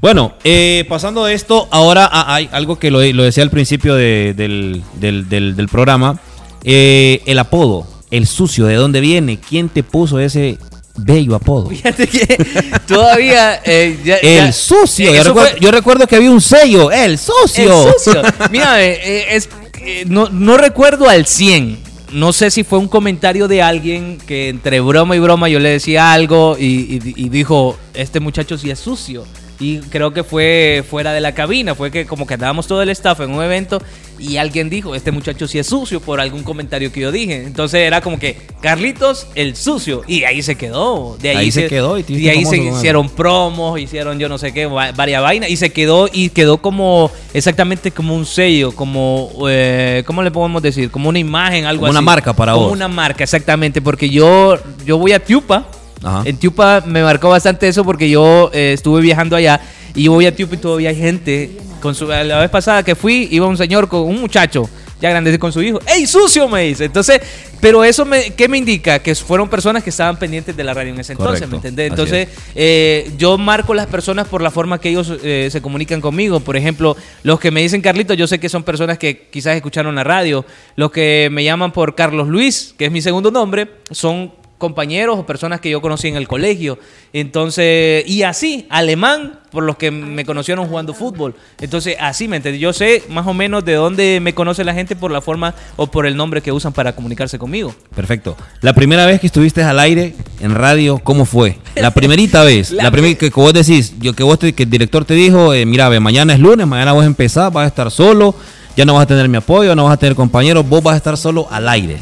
Bueno, eh, pasando de esto, ahora hay algo que lo, lo decía al principio de- del, del- del- del programa. Eh, el apodo, el sucio, ¿de dónde viene? ¿Quién te puso ese bello apodo? Fíjate que todavía. eh, ya- El ya- sucio. eh, yo, recuerdo, fue- yo recuerdo que había un sello, el sucio. El sucio. Mira, eh, eh, es, eh, no, no recuerdo al 100. No sé si fue un comentario de alguien que entre broma y broma yo le decía algo y, y- y dijo, este muchacho sí es sucio. Y creo que fue fuera de la cabina, fue que como que andábamos todo el staff en un evento y alguien dijo, este muchacho sí es sucio por algún comentario que yo dije. Entonces era como que, Carlitos, el sucio. Y ahí se quedó. De ahí, Ahí se quedó y de ahí se hicieron promos, hicieron yo no sé qué, va- varias vainas, y se quedó, y quedó como, exactamente como un sello, como, eh, ¿cómo le podemos decir? Como una imagen, algo Como una así. marca para Como vos. una marca, exactamente, porque yo, yo voy a Tiupa, Ajá. en Tiupa me marcó bastante eso porque yo eh, estuve viajando allá, y yo voy a Tiupa y todavía hay gente, con su, la vez pasada que fui, iba un señor con un muchacho, ya grande con su hijo, ¡Ey, sucio! me dice. Entonces, pero eso, me, ¿qué me indica? Que fueron personas que estaban pendientes de la radio en ese entonces, Correcto. ¿me entendés? Entonces, eh, yo marco las personas por la forma que ellos eh, se comunican conmigo. Por ejemplo, los que me dicen Carlito, yo sé que son personas que quizás escucharon la radio. Los que me llaman por Carlos Luis, que es mi segundo nombre, son compañeros o personas que yo conocí en el colegio. Entonces, y así, alemán, por los que me conocieron jugando fútbol. Entonces, así, ¿me entendés? Yo sé más o menos de dónde me conoce la gente por la forma o por el nombre que usan para comunicarse conmigo. Perfecto. La primera vez que estuviste al aire en radio, ¿cómo fue? La primerita vez. La la primera que, que vos decís, yo, que, vos te- que el director te dijo, eh, mira, ve, mañana es lunes, mañana vos empezás, vas a estar solo, ya no vas a tener mi apoyo, no vas a tener compañeros, vos vas a estar solo al aire.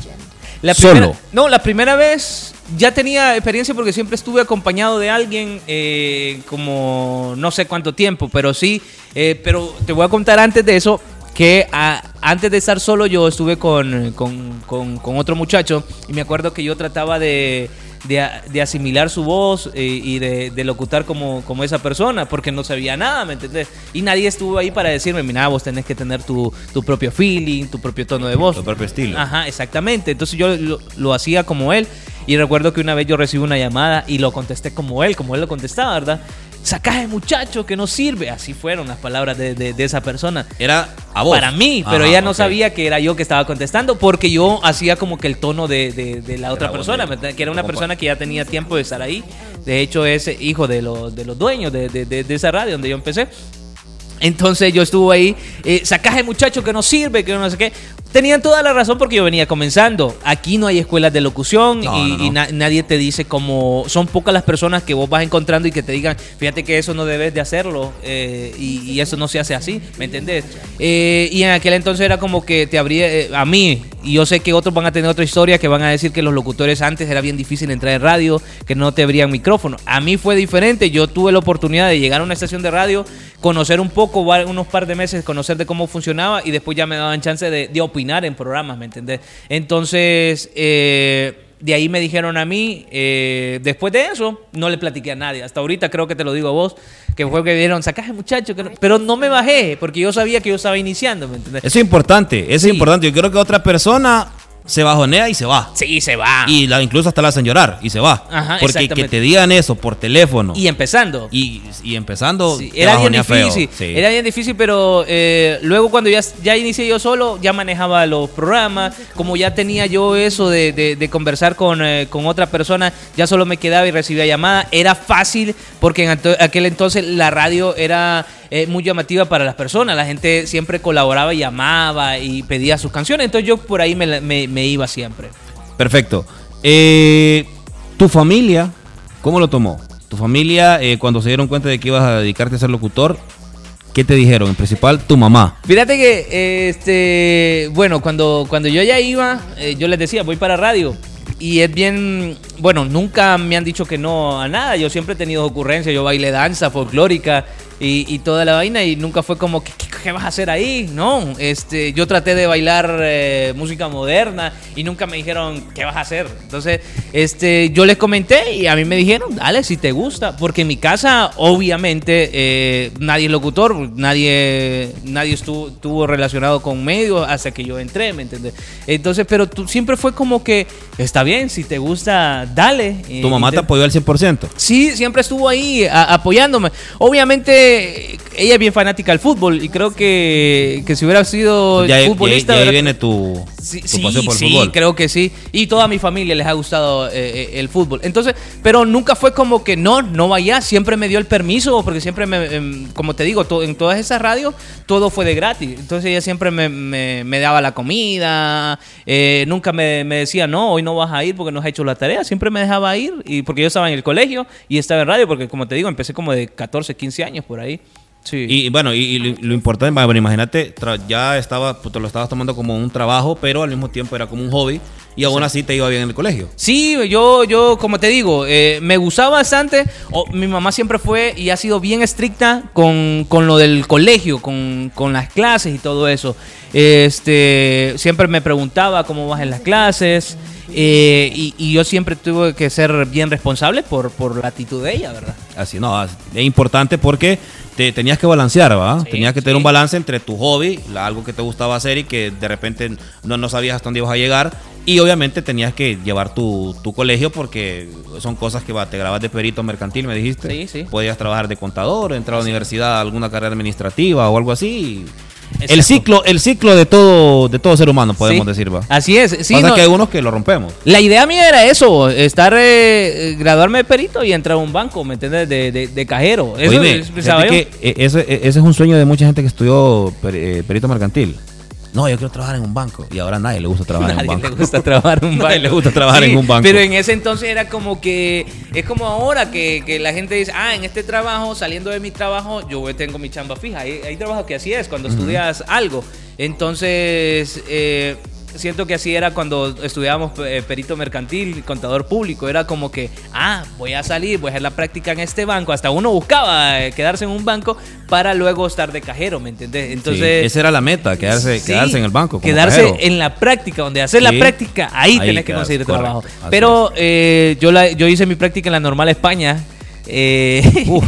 La Solo. no, la primera vez ya tenía experiencia porque siempre estuve acompañado de alguien eh, como no sé cuánto tiempo, pero sí, eh, pero te voy a contar antes de eso que antes de estar solo yo estuve con, con- con- con otro muchacho y me acuerdo que yo trataba de, de de asimilar su voz eh, y de, de locutar como, como esa persona porque no sabía nada, ¿me entendés? Y nadie estuvo ahí para decirme, mira, vos tenés que tener tu, tu propio feeling, tu propio tono de voz. Tu propio estilo. Ajá, exactamente. Entonces yo lo, lo hacía como él. Y recuerdo que una vez yo recibí una llamada y lo contesté como él, como él lo contestaba, ¿verdad? Sacaje muchacho que no sirve. Así fueron las palabras de, de- de esa persona. Era a vos. Para mí, pero Ajá, ella no sabía que era yo que estaba contestando porque yo hacía como que el tono de, de- la otra persona, que era una persona que ya tenía tiempo de estar ahí. De hecho, es hijo de, los de los dueños de, de- de- de esa radio donde yo empecé. Entonces yo estuve ahí, eh, sacaje muchacho que no sirve, que no sé qué. Tenían toda la razón porque yo venía comenzando. Aquí no hay escuelas de locución No, y, no, no. y na- nadie te dice como... Son pocas las personas que vos vas encontrando y que te digan, fíjate que eso no debes de hacerlo eh, y, y eso no se hace así, ¿me entendés? Eh, y en aquel entonces era como que te abría eh, a mí, y yo sé que otros van a tener otra historia, que van a decir que los locutores antes era bien difícil entrar en radio, que no te abrían micrófono. A mí fue diferente, yo tuve la oportunidad de llegar a una estación de radio, conocer un poco, unos par de meses, conocer de cómo funcionaba y después ya me daban chance de, de opinar en programas, ¿me entendés? Entonces, eh, de ahí me dijeron a mí, eh, después de eso, no le platiqué a nadie. Hasta ahorita creo que te lo digo a vos, que fue que vieron, sacaje muchacho, que no- pero no me bajé, porque yo sabía que yo estaba iniciando, ¿me entendés? Eso es importante, eso Sí. es importante. Yo creo que otra persona se bajonea y se va. Sí, se va. Y la, incluso hasta la hacen llorar y se va. Ajá, Porque que te digan eso por teléfono Y empezando. y, y empezando, Sí, era bien difícil, Sí. era bien difícil, pero eh, luego cuando ya, ya inicié yo solo, ya manejaba los programas, como ya tenía yo eso de, de- de conversar con, eh, con otra persona, ya solo me quedaba y recibía llamada, era fácil porque en aquel entonces la radio era eh, muy llamativa para las personas, la gente siempre colaboraba y llamaba y pedía sus canciones, entonces yo por ahí me, me- me iba siempre. Perfecto. Eh, ¿Tu familia cómo lo tomó? ¿Tu familia eh, cuando se dieron cuenta de que ibas a dedicarte a ser locutor? ¿Qué te dijeron? En principal, tu mamá. Fíjate que, eh, este, bueno, cuando, cuando yo ya iba, eh, yo les decía, voy para radio. Y es bien, bueno, nunca me han dicho que no a nada. Yo siempre he tenido ocurrencias. Yo bailé danza folclórica y, y toda la vaina y nunca fue como, ¿qué, qué- qué vas a hacer ahí? No, este, yo traté de bailar eh, música moderna y nunca me dijeron, ¿qué vas a hacer? Entonces, este, yo les comenté y a mí me dijeron, dale, si te gusta. Porque en mi casa, obviamente, eh, nadie es locutor, nadie, nadie estuvo, estuvo relacionado con medios hasta que yo entré, ¿me entiendes? Entonces, pero tú, siempre fue como que, está bien, si te gusta, dale. ¿Tu mamá te apoyó al 100%? Sí, siempre estuvo ahí a- apoyándome. Obviamente, ella es bien fanática del fútbol y creo que, que si hubiera sido Ya, futbolista... ya ahí viene tu, Sí, sí, pasión por el sí, fútbol. creo que sí. Y toda mi familia les ha gustado eh, eh, el fútbol. Entonces, pero nunca fue como que no, no vaya. Siempre me dio el permiso, porque siempre me, em, como te digo, en todas esas radios todo fue de gratis. Entonces ella siempre me, me- me daba la comida. eh, nunca me, me decía, no, hoy no vas a ir porque no has hecho la tarea. Siempre me dejaba ir. Y porque yo estaba en el colegio y estaba en radio, porque como te digo, empecé como de 14, 15 años por ahí. Sí. Y bueno, y, y lo, lo importante, bueno, imagínate, ya estaba, pues, te lo estabas tomando como un trabajo, pero al mismo tiempo era como un hobby y aún así te iba bien en el colegio. Sí, yo, yo, como te digo, eh, me gustaba bastante. Mi mamá siempre fue y ha sido bien estricta con, con lo del colegio, con, con las clases y todo eso. Este, siempre me preguntaba cómo vas en las clases. eh, y, y yo siempre tuve que ser bien responsable por, por la actitud de ella, ¿verdad? Así, no, es importante porque te tenías que balancear, ¿va? Sí, tenías que tener sí. un balance entre tu hobby, la- algo que te gustaba hacer y que de repente no, no sabías hasta dónde ibas a llegar. Y obviamente tenías que llevar tu, tu colegio porque son cosas que va, te grabas de perito mercantil, me dijiste. Sí, sí. Podías trabajar de contador, entrar a la universidad, alguna carrera administrativa o algo así. El Exacto. ciclo, el ciclo de todo, de todo ser humano, podemos Sí. decir, va. Así es. Sí, Pasa no- que hay unos que lo rompemos. La idea mía era eso, estar, eh, eh, graduarme de perito y entrar a un banco, ¿me entiendes? De, de, de cajero. Eso Oíme, es- que e- ese, ese es un sueño de mucha gente que estudió per- eh, perito mercantil. No, yo quiero trabajar en un banco. Y ahora a nadie le gusta trabajar en Nadie un le banco. gusta trabajar en un banco. Nadie le gusta trabajar en un banco. Pero en ese entonces era como que, es como ahora que, que la gente dice, ah, en este trabajo, saliendo de mi trabajo, yo tengo mi chamba fija. Hay, hay trabajo que así es, cuando estudias algo. Entonces, eh, siento que así era cuando estudiábamos eh, perito mercantil, contador público. Era como que, ah, voy a salir, voy a hacer la práctica en este banco. Hasta uno buscaba eh, quedarse en un banco para luego estar de cajero, ¿me entendés? Sí, Entonces... esa era la meta, quedarse, Sí, quedarse en el banco. como Quedarse cajero. en la práctica, donde hacer la Sí. práctica, ahí, Ahí tenés que conseguir correcto, trabajo. Pero eh, yo, la, yo hice mi práctica en la Normal España. eh,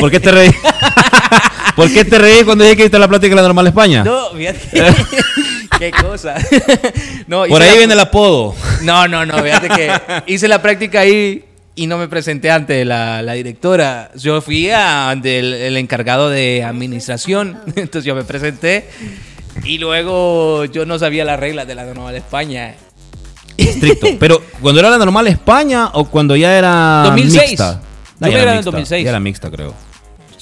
¿Por qué te reí? ¿Por qué te reí cuando dije que hiciste la plática en la normal España? no, fíjate qué cosa. no, Por ahí la- viene el apodo. No, no, no, fíjate que hice la práctica ahí y no me presenté ante la, la directora. Yo fui ante el, el encargado de administración, entonces yo me presenté y luego yo no sabía las reglas de la Normal España. Estricto. Pero cuando era la normal España o cuando ya era 2006. mixta. Yo ya me era en mixta, 2006. Ya era mixta, creo.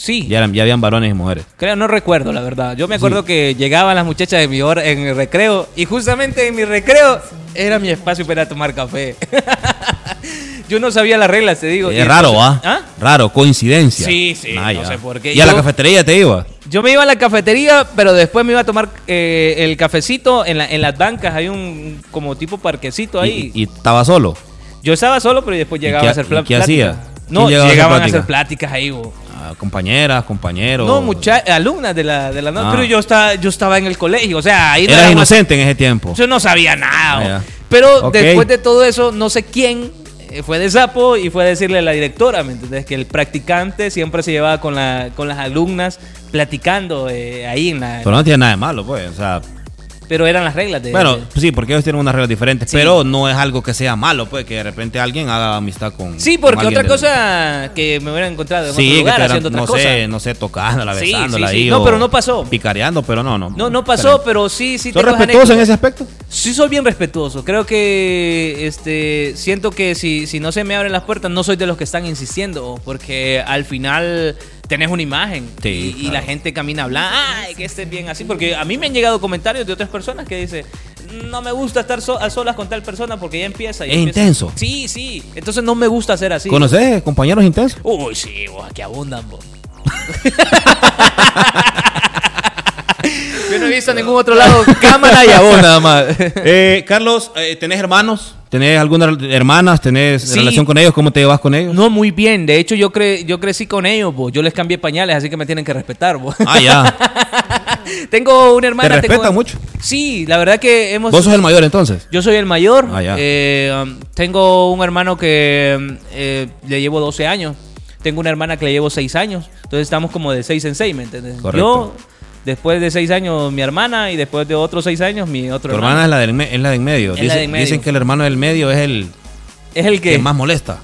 Sí, Ya, eran, ya habían varones y mujeres. Creo, no recuerdo, la verdad. Yo me acuerdo que llegaban las muchachas de mi hora en el recreo y justamente en mi recreo era mi espacio para tomar café. Yo no sabía las reglas, te digo. Es raro, entonces- ¿ah? ¿Ah? Raro, coincidencia. Sí, sí, Ah, no sé por qué. ¿Y a la cafetería te iba? Yo me iba a la cafetería, pero después me iba a tomar eh, el cafecito en, la- en las bancas. Hay un como tipo parquecito ahí. ¿Y, y estaba solo? Yo estaba solo, pero después llegaba qué- a hacer y pla- qué plática. hacía? No, ¿Quién llegaba a hacer llegaban a hacer pláticas ahí. bo. Compañeras, compañeros. No, mucha alumnas de la, de la no- Ah. pero yo estaba, yo estaba en el colegio, o sea, ahí Eras inocente en ese tiempo. Yo no sabía nada. Ah. Pero después de todo eso, no sé quién eh, fue de sapo y fue a decirle a la directora, ¿me entendés? Que el practicante siempre se llevaba con, la, con las alumnas platicando eh, ahí en la... Pero no tiene nada de malo, pues. O sea, Pero eran las reglas de... bueno, de- sí, porque ellos tienen unas reglas diferentes. Sí. Pero no es algo que sea malo, pues, que de repente alguien haga amistad con. Sí, porque otra de- cosa que me hubieran encontrado en Sí, otro que lugar te eran- haciendo otra no cosa. sé, no sé, tocándola, Sí, besándola ahí. No, pero no pasó. Picareando, pero no, no. No, no pasó, pero sí, sí ¿Son tengo respetuosos en ese aspecto? Sí soy bien respetuoso. Creo que este siento que si, si no se me abren las puertas, no soy de los que están insistiendo, porque al final tenés una imagen Sí, y, la gente camina hablando, ay, que estés bien así, porque a mí me han llegado comentarios de otras personas que dicen, no me gusta estar so- a solas con tal persona porque ya empieza. ya Es empieza". intenso. Sí, sí. Entonces no me gusta ser así. ¿Conoces compañeros intensos? Uy, sí, vos, que abundan, vos. Yo no he visto en ningún otro lado cámara y a vos nada más. Eh, Carlos, eh, ¿tenés hermanos? ¿Tenés algunas hermanas? ¿Tenés Sí. relación con ellos? ¿Cómo te llevas con ellos? No, muy bien. De hecho, yo, cre yo crecí con ellos, vos. Yo les cambié pañales, así que me tienen que respetar, vos. Ah, ya. tengo una hermana. ¿Te tengo- respetan mucho? Sí, la verdad que hemos... ¿Vos sos el mayor entonces? Yo soy el mayor. Ah, ya. Eh, um, tengo un hermano que um, eh, le llevo 12 años. Tengo una hermana que le llevo 6 años. Entonces estamos como de 6 en 6, ¿me entiendes? Correcto. Yo, después de 6 años, mi hermana. Y después de otros 6 años, mi otro Tu hermana es la, del es la de en medio. Es la Dicen, de en medio. dicen que el hermano del medio es el Es el que que... más molesta.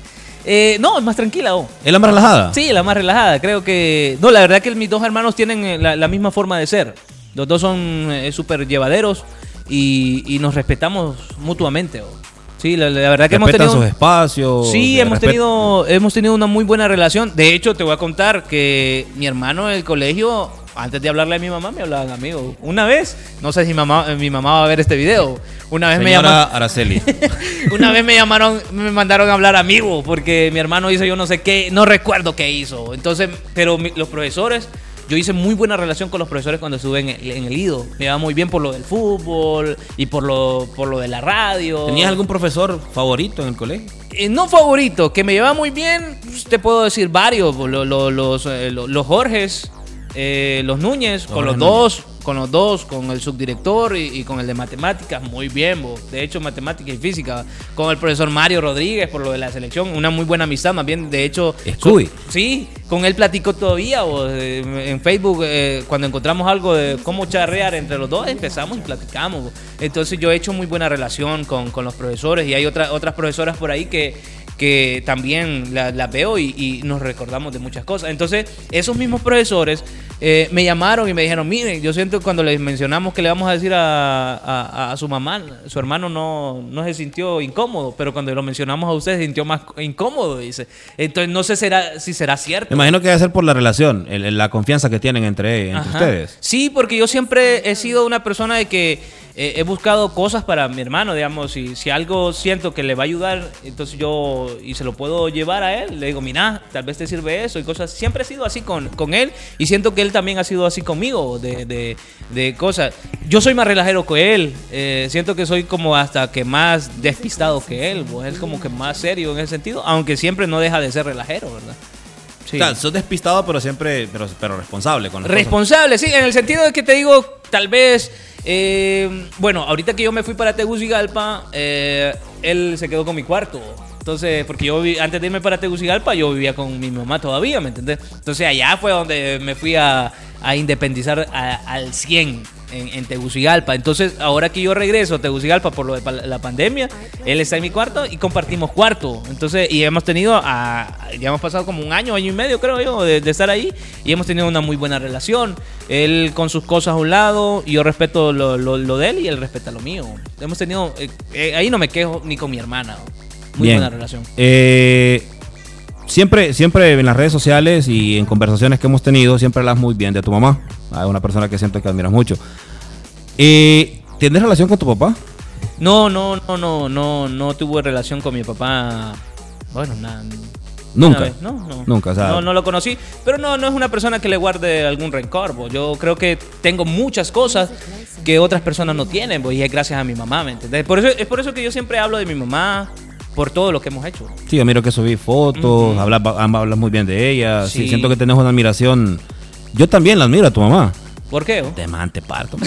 Eh, no, es más tranquila, oh. ¿Es la más relajada? Sí, la más relajada. Creo que. No, la verdad que mis dos hermanos tienen eh, la, la misma forma de ser. Los dos son eh, súper llevaderos y, y nos respetamos mutuamente. oh. Sí, la, la verdad que hemos tenido. sus espacios. Sí, hemos respet- tenido, hemos tenido una muy buena relación. De hecho, te voy a contar que mi hermano en el colegio, antes de hablarle a mi mamá, me hablaban amigos. Una vez, no sé si mamá, mi mamá va a ver este video. Una vez me Señora llamaron. Araceli. Una vez me llamaron, me mandaron a hablar amigo, porque mi hermano hizo yo no sé qué, no recuerdo qué hizo. Entonces, pero mi- los profesores, yo hice muy buena relación con los profesores cuando estuve en el, en el IDO. Me iba muy bien por lo del fútbol y por lo, por lo de la radio. ¿Tenías algún profesor favorito en el colegio? Eh, no favorito, que me lleva muy bien, pues, te puedo decir varios. Lo- lo- los, eh, lo- los Jorges, eh, los Núñez, con los dos, con los dos, con el subdirector y, y con el de matemáticas, muy bien, bo. de hecho matemática y física, con el profesor Mario Rodríguez por lo de la selección, una muy buena amistad, más bien, de hecho, Scooby. con- sí, con él platico todavía, bo, eh, en Facebook, eh, cuando encontramos algo de cómo charrear entre los dos, empezamos y platicamos, bo. entonces yo he hecho muy buena relación con, con los profesores y hay otras otras profesoras por ahí que que también la- las veo y, y nos recordamos de muchas cosas. Entonces, esos mismos profesores eh, me llamaron y me dijeron, miren, yo siento que cuando les mencionamos que le vamos a decir a, a- a su mamá, su hermano no, no se sintió incómodo, pero cuando lo mencionamos a usted se sintió más incómodo, dice. Entonces, no sé será, si será cierto. Me imagino que debe ser por la relación, el- el- la confianza que tienen entre, entre ustedes. Sí, porque yo siempre he sido una persona de que eh, he buscado cosas para mi hermano, digamos, y si algo siento que le va a ayudar, entonces yo y se lo puedo llevar a él, le digo, mira, tal vez te sirve eso y cosas. Siempre he sido así con, con él y siento que él también ha sido así conmigo, de, de- de cosas. Yo soy más relajero que él, eh, siento que soy como hasta que más despistado que él, pues, él como que más serio en ese sentido, aunque siempre no deja de ser relajero, ¿verdad? Sí. O sea, sos despistado, pero siempre, pero, pero responsable con las cosas. Responsable, sí, en el sentido de que te digo, tal vez, eh, bueno, ahorita que yo me fui para Tegucigalpa, eh, él se quedó con mi cuarto. Entonces, porque yo vi- antes de irme para Tegucigalpa, yo vivía con mi mamá todavía, ¿me entendés? Entonces allá fue donde me fui a, a independizar a- al 100 en, en Tegucigalpa. Entonces, ahora que yo regreso a Tegucigalpa por lo de pa- la pandemia, él está en mi cuarto y compartimos cuarto. Entonces, y hemos tenido, a, ya hemos pasado como un año, año y medio, creo yo, de, de estar ahí y hemos tenido una muy buena relación. Él con sus cosas a un lado, yo respeto lo, lo- lo de él y él respeta lo mío. Hemos tenido, eh, eh, ahí no me quejo ni con mi hermana. Muy Bien. buena relación. Eh, siempre, siempre en las redes sociales y en conversaciones que hemos tenido, siempre hablas muy bien de tu mamá. Es una persona que siento que admiras mucho. Eh, ¿Tienes relación con tu papá? No, no, no, no, no, no tuve relación con mi papá. Bueno, nada. Nunca. No, no. Nunca, o sea- no, no lo conocí. Pero no, no es una persona que le guarde algún rencor. bo. Yo creo que tengo muchas cosas que otras personas no tienen. bo, y es gracias a mi mamá, ¿me entiendes? Por eso, es por eso que yo siempre hablo de mi mamá, por todo lo que hemos hecho. Sí, yo miro que subí fotos, hablas, hablas muy bien de ella. Sí. Sí. siento que tenés una admiración. Yo también la admiro a tu mamá. ¿Por qué? De man, te parto.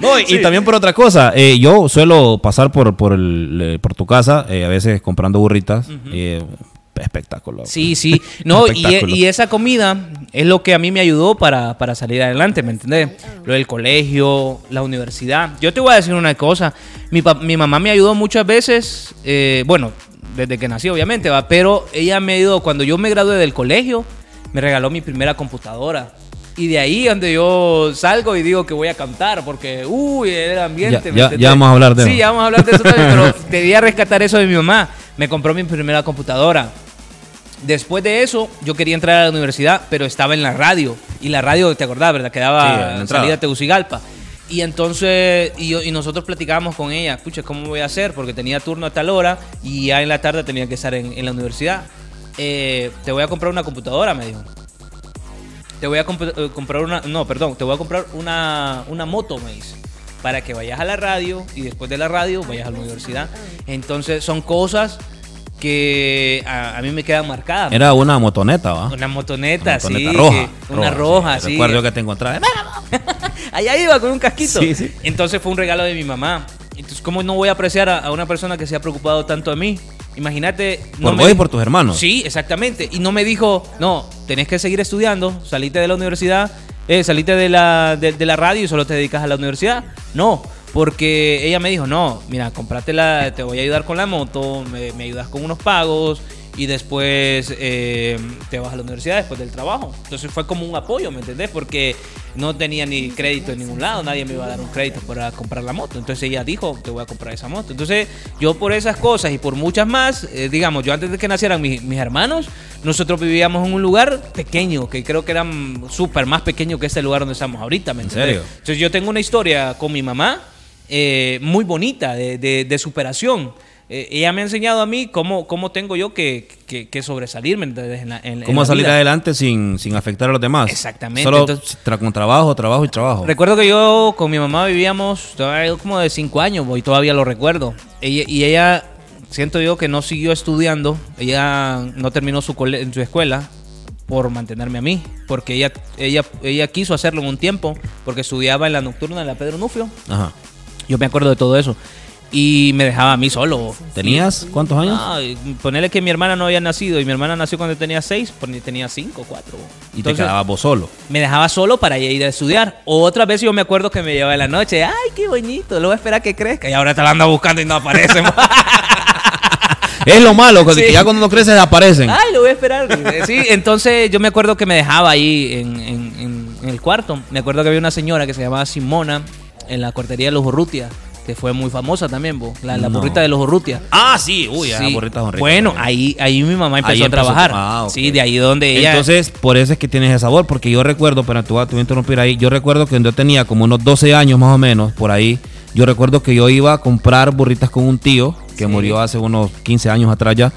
No, y, y también por otra cosa, eh, yo suelo pasar por, por, el, eh, por tu casa, eh, a veces comprando burritas. eh, espectáculo. Sí, sí. No, y, Espectáculo. y esa comida es lo que a mí me ayudó para, para salir adelante, ¿me entendés? Lo del colegio, la universidad. Yo te voy a decir una cosa. Mi, mi mamá me ayudó muchas veces, eh, bueno, desde que nací, obviamente, ¿va? pero ella me ayudó cuando yo me gradué del colegio, me regaló mi primera computadora. Y de ahí donde yo salgo y digo que voy a cantar, porque, uy, el ambiente. Ya- ¿me ya- ya vamos a hablar de Sí, eso. ya vamos a hablar de eso también, pero quería rescatar eso de mi mamá. Me compró mi primera computadora. Después de eso, yo quería entrar a la universidad, pero estaba en la radio. Y la radio, ¿te acordás, verdad? Sí, Quedaba la en salida de Tegucigalpa. Y entonces, y, yo- y nosotros platicábamos con ella, pucha, ¿cómo voy a hacer? Porque tenía turno a tal hora y ya en la tarde tenía que estar en, en la universidad. Eh, te voy a comprar una computadora, me dijo. Te voy a comp- eh, comprar una, no, perdón, te voy a comprar una, una moto, me dice, para que vayas a la radio y después de la radio vayas a la universidad. Entonces son cosas que a, a mí me quedan marcadas. Era una motoneta, ¿va? Una motoneta, Una motoneta sí. roja. que- Una roja, sí. Recuerdo que te encontraba. Allá iba con un casquito. Sí, sí. Entonces fue un regalo de mi mamá. Entonces, ¿cómo no voy a apreciar a, a una persona que se ha preocupado tanto de mí? Imagínate. Por me vos y di- por tus hermanos. Sí, exactamente. Y no me dijo, no, tenés que seguir estudiando, salite de la universidad, eh, salite de la, de, de la radio y solo te dedicas a la universidad. No, porque ella me dijo, no, mira, comprátela, te voy a ayudar con la moto, me, me ayudas con unos pagos y después eh, te vas a la universidad después del trabajo. Entonces fue como un apoyo, ¿me entendés? Porque no tenía ni crédito en ningún lado, nadie me iba a dar un crédito para comprar la moto. Entonces ella dijo, te voy a comprar esa moto. Entonces yo por esas cosas y por muchas más, eh, digamos, yo antes de que nacieran mis, mis hermanos, nosotros vivíamos en un lugar pequeño, que creo que era súper más pequeño que este lugar donde estamos ahorita, ¿me ¿En entendés? serio? Entonces yo tengo una historia con mi mamá eh, muy bonita de, de- de superación. Eh, ella me ha enseñado a mí cómo, cómo tengo yo que, que, que sobresalirme en la, en- en ¿Cómo la salir vida. adelante sin, sin afectar a los demás? Exactamente, Solo entonces- tra- con trabajo, trabajo y trabajo. Recuerdo que yo con mi mamá vivíamos todavía como de cinco años, y todavía lo recuerdo. Ella, y ella, siento yo que no siguió estudiando, ella no terminó su, cole- en su escuela por mantenerme a mí, porque ella, ella, ella quiso hacerlo en un tiempo, porque estudiaba en la nocturna de la Pedro Nufio. Ajá. Yo me acuerdo de todo eso. Y me dejaba a mí solo. ¿Tenías cuántos años? No, y ponerle que mi hermana no había nacido y mi hermana nació cuando tenía seis, pues tenía cinco, cuatro. y te quedabas vos solo. me dejaba solo para ir a estudiar. Otra vez yo me acuerdo que me llevaba en la noche. Ay, qué bonito, lo voy a esperar que crezca. Y ahora te la anda buscando y no aparece. Es lo malo, que ya cuando no creces aparecen. Ay, lo voy a esperar. Sí, entonces yo me acuerdo que me dejaba ahí en- en el cuarto. Me acuerdo que había una señora que se llamaba Simona en la cuartería de los Urrutia, que fue muy famosa también, bo, la, la No. burrita de los Urrutia. Ah, sí, uy, Sí. burritas son ricas. Bueno, ahí, ahí mi mamá empezó Ahí a trabajar. ah. Sí, de ahí donde ella. Entonces, por eso es que tienes ese sabor, porque yo recuerdo, pero a, te voy a interrumpir ahí, yo recuerdo que cuando yo tenía como unos 12 años más o menos, por ahí, yo recuerdo que yo iba a comprar burritas con un tío que Sí. murió hace unos 15 años atrás ya,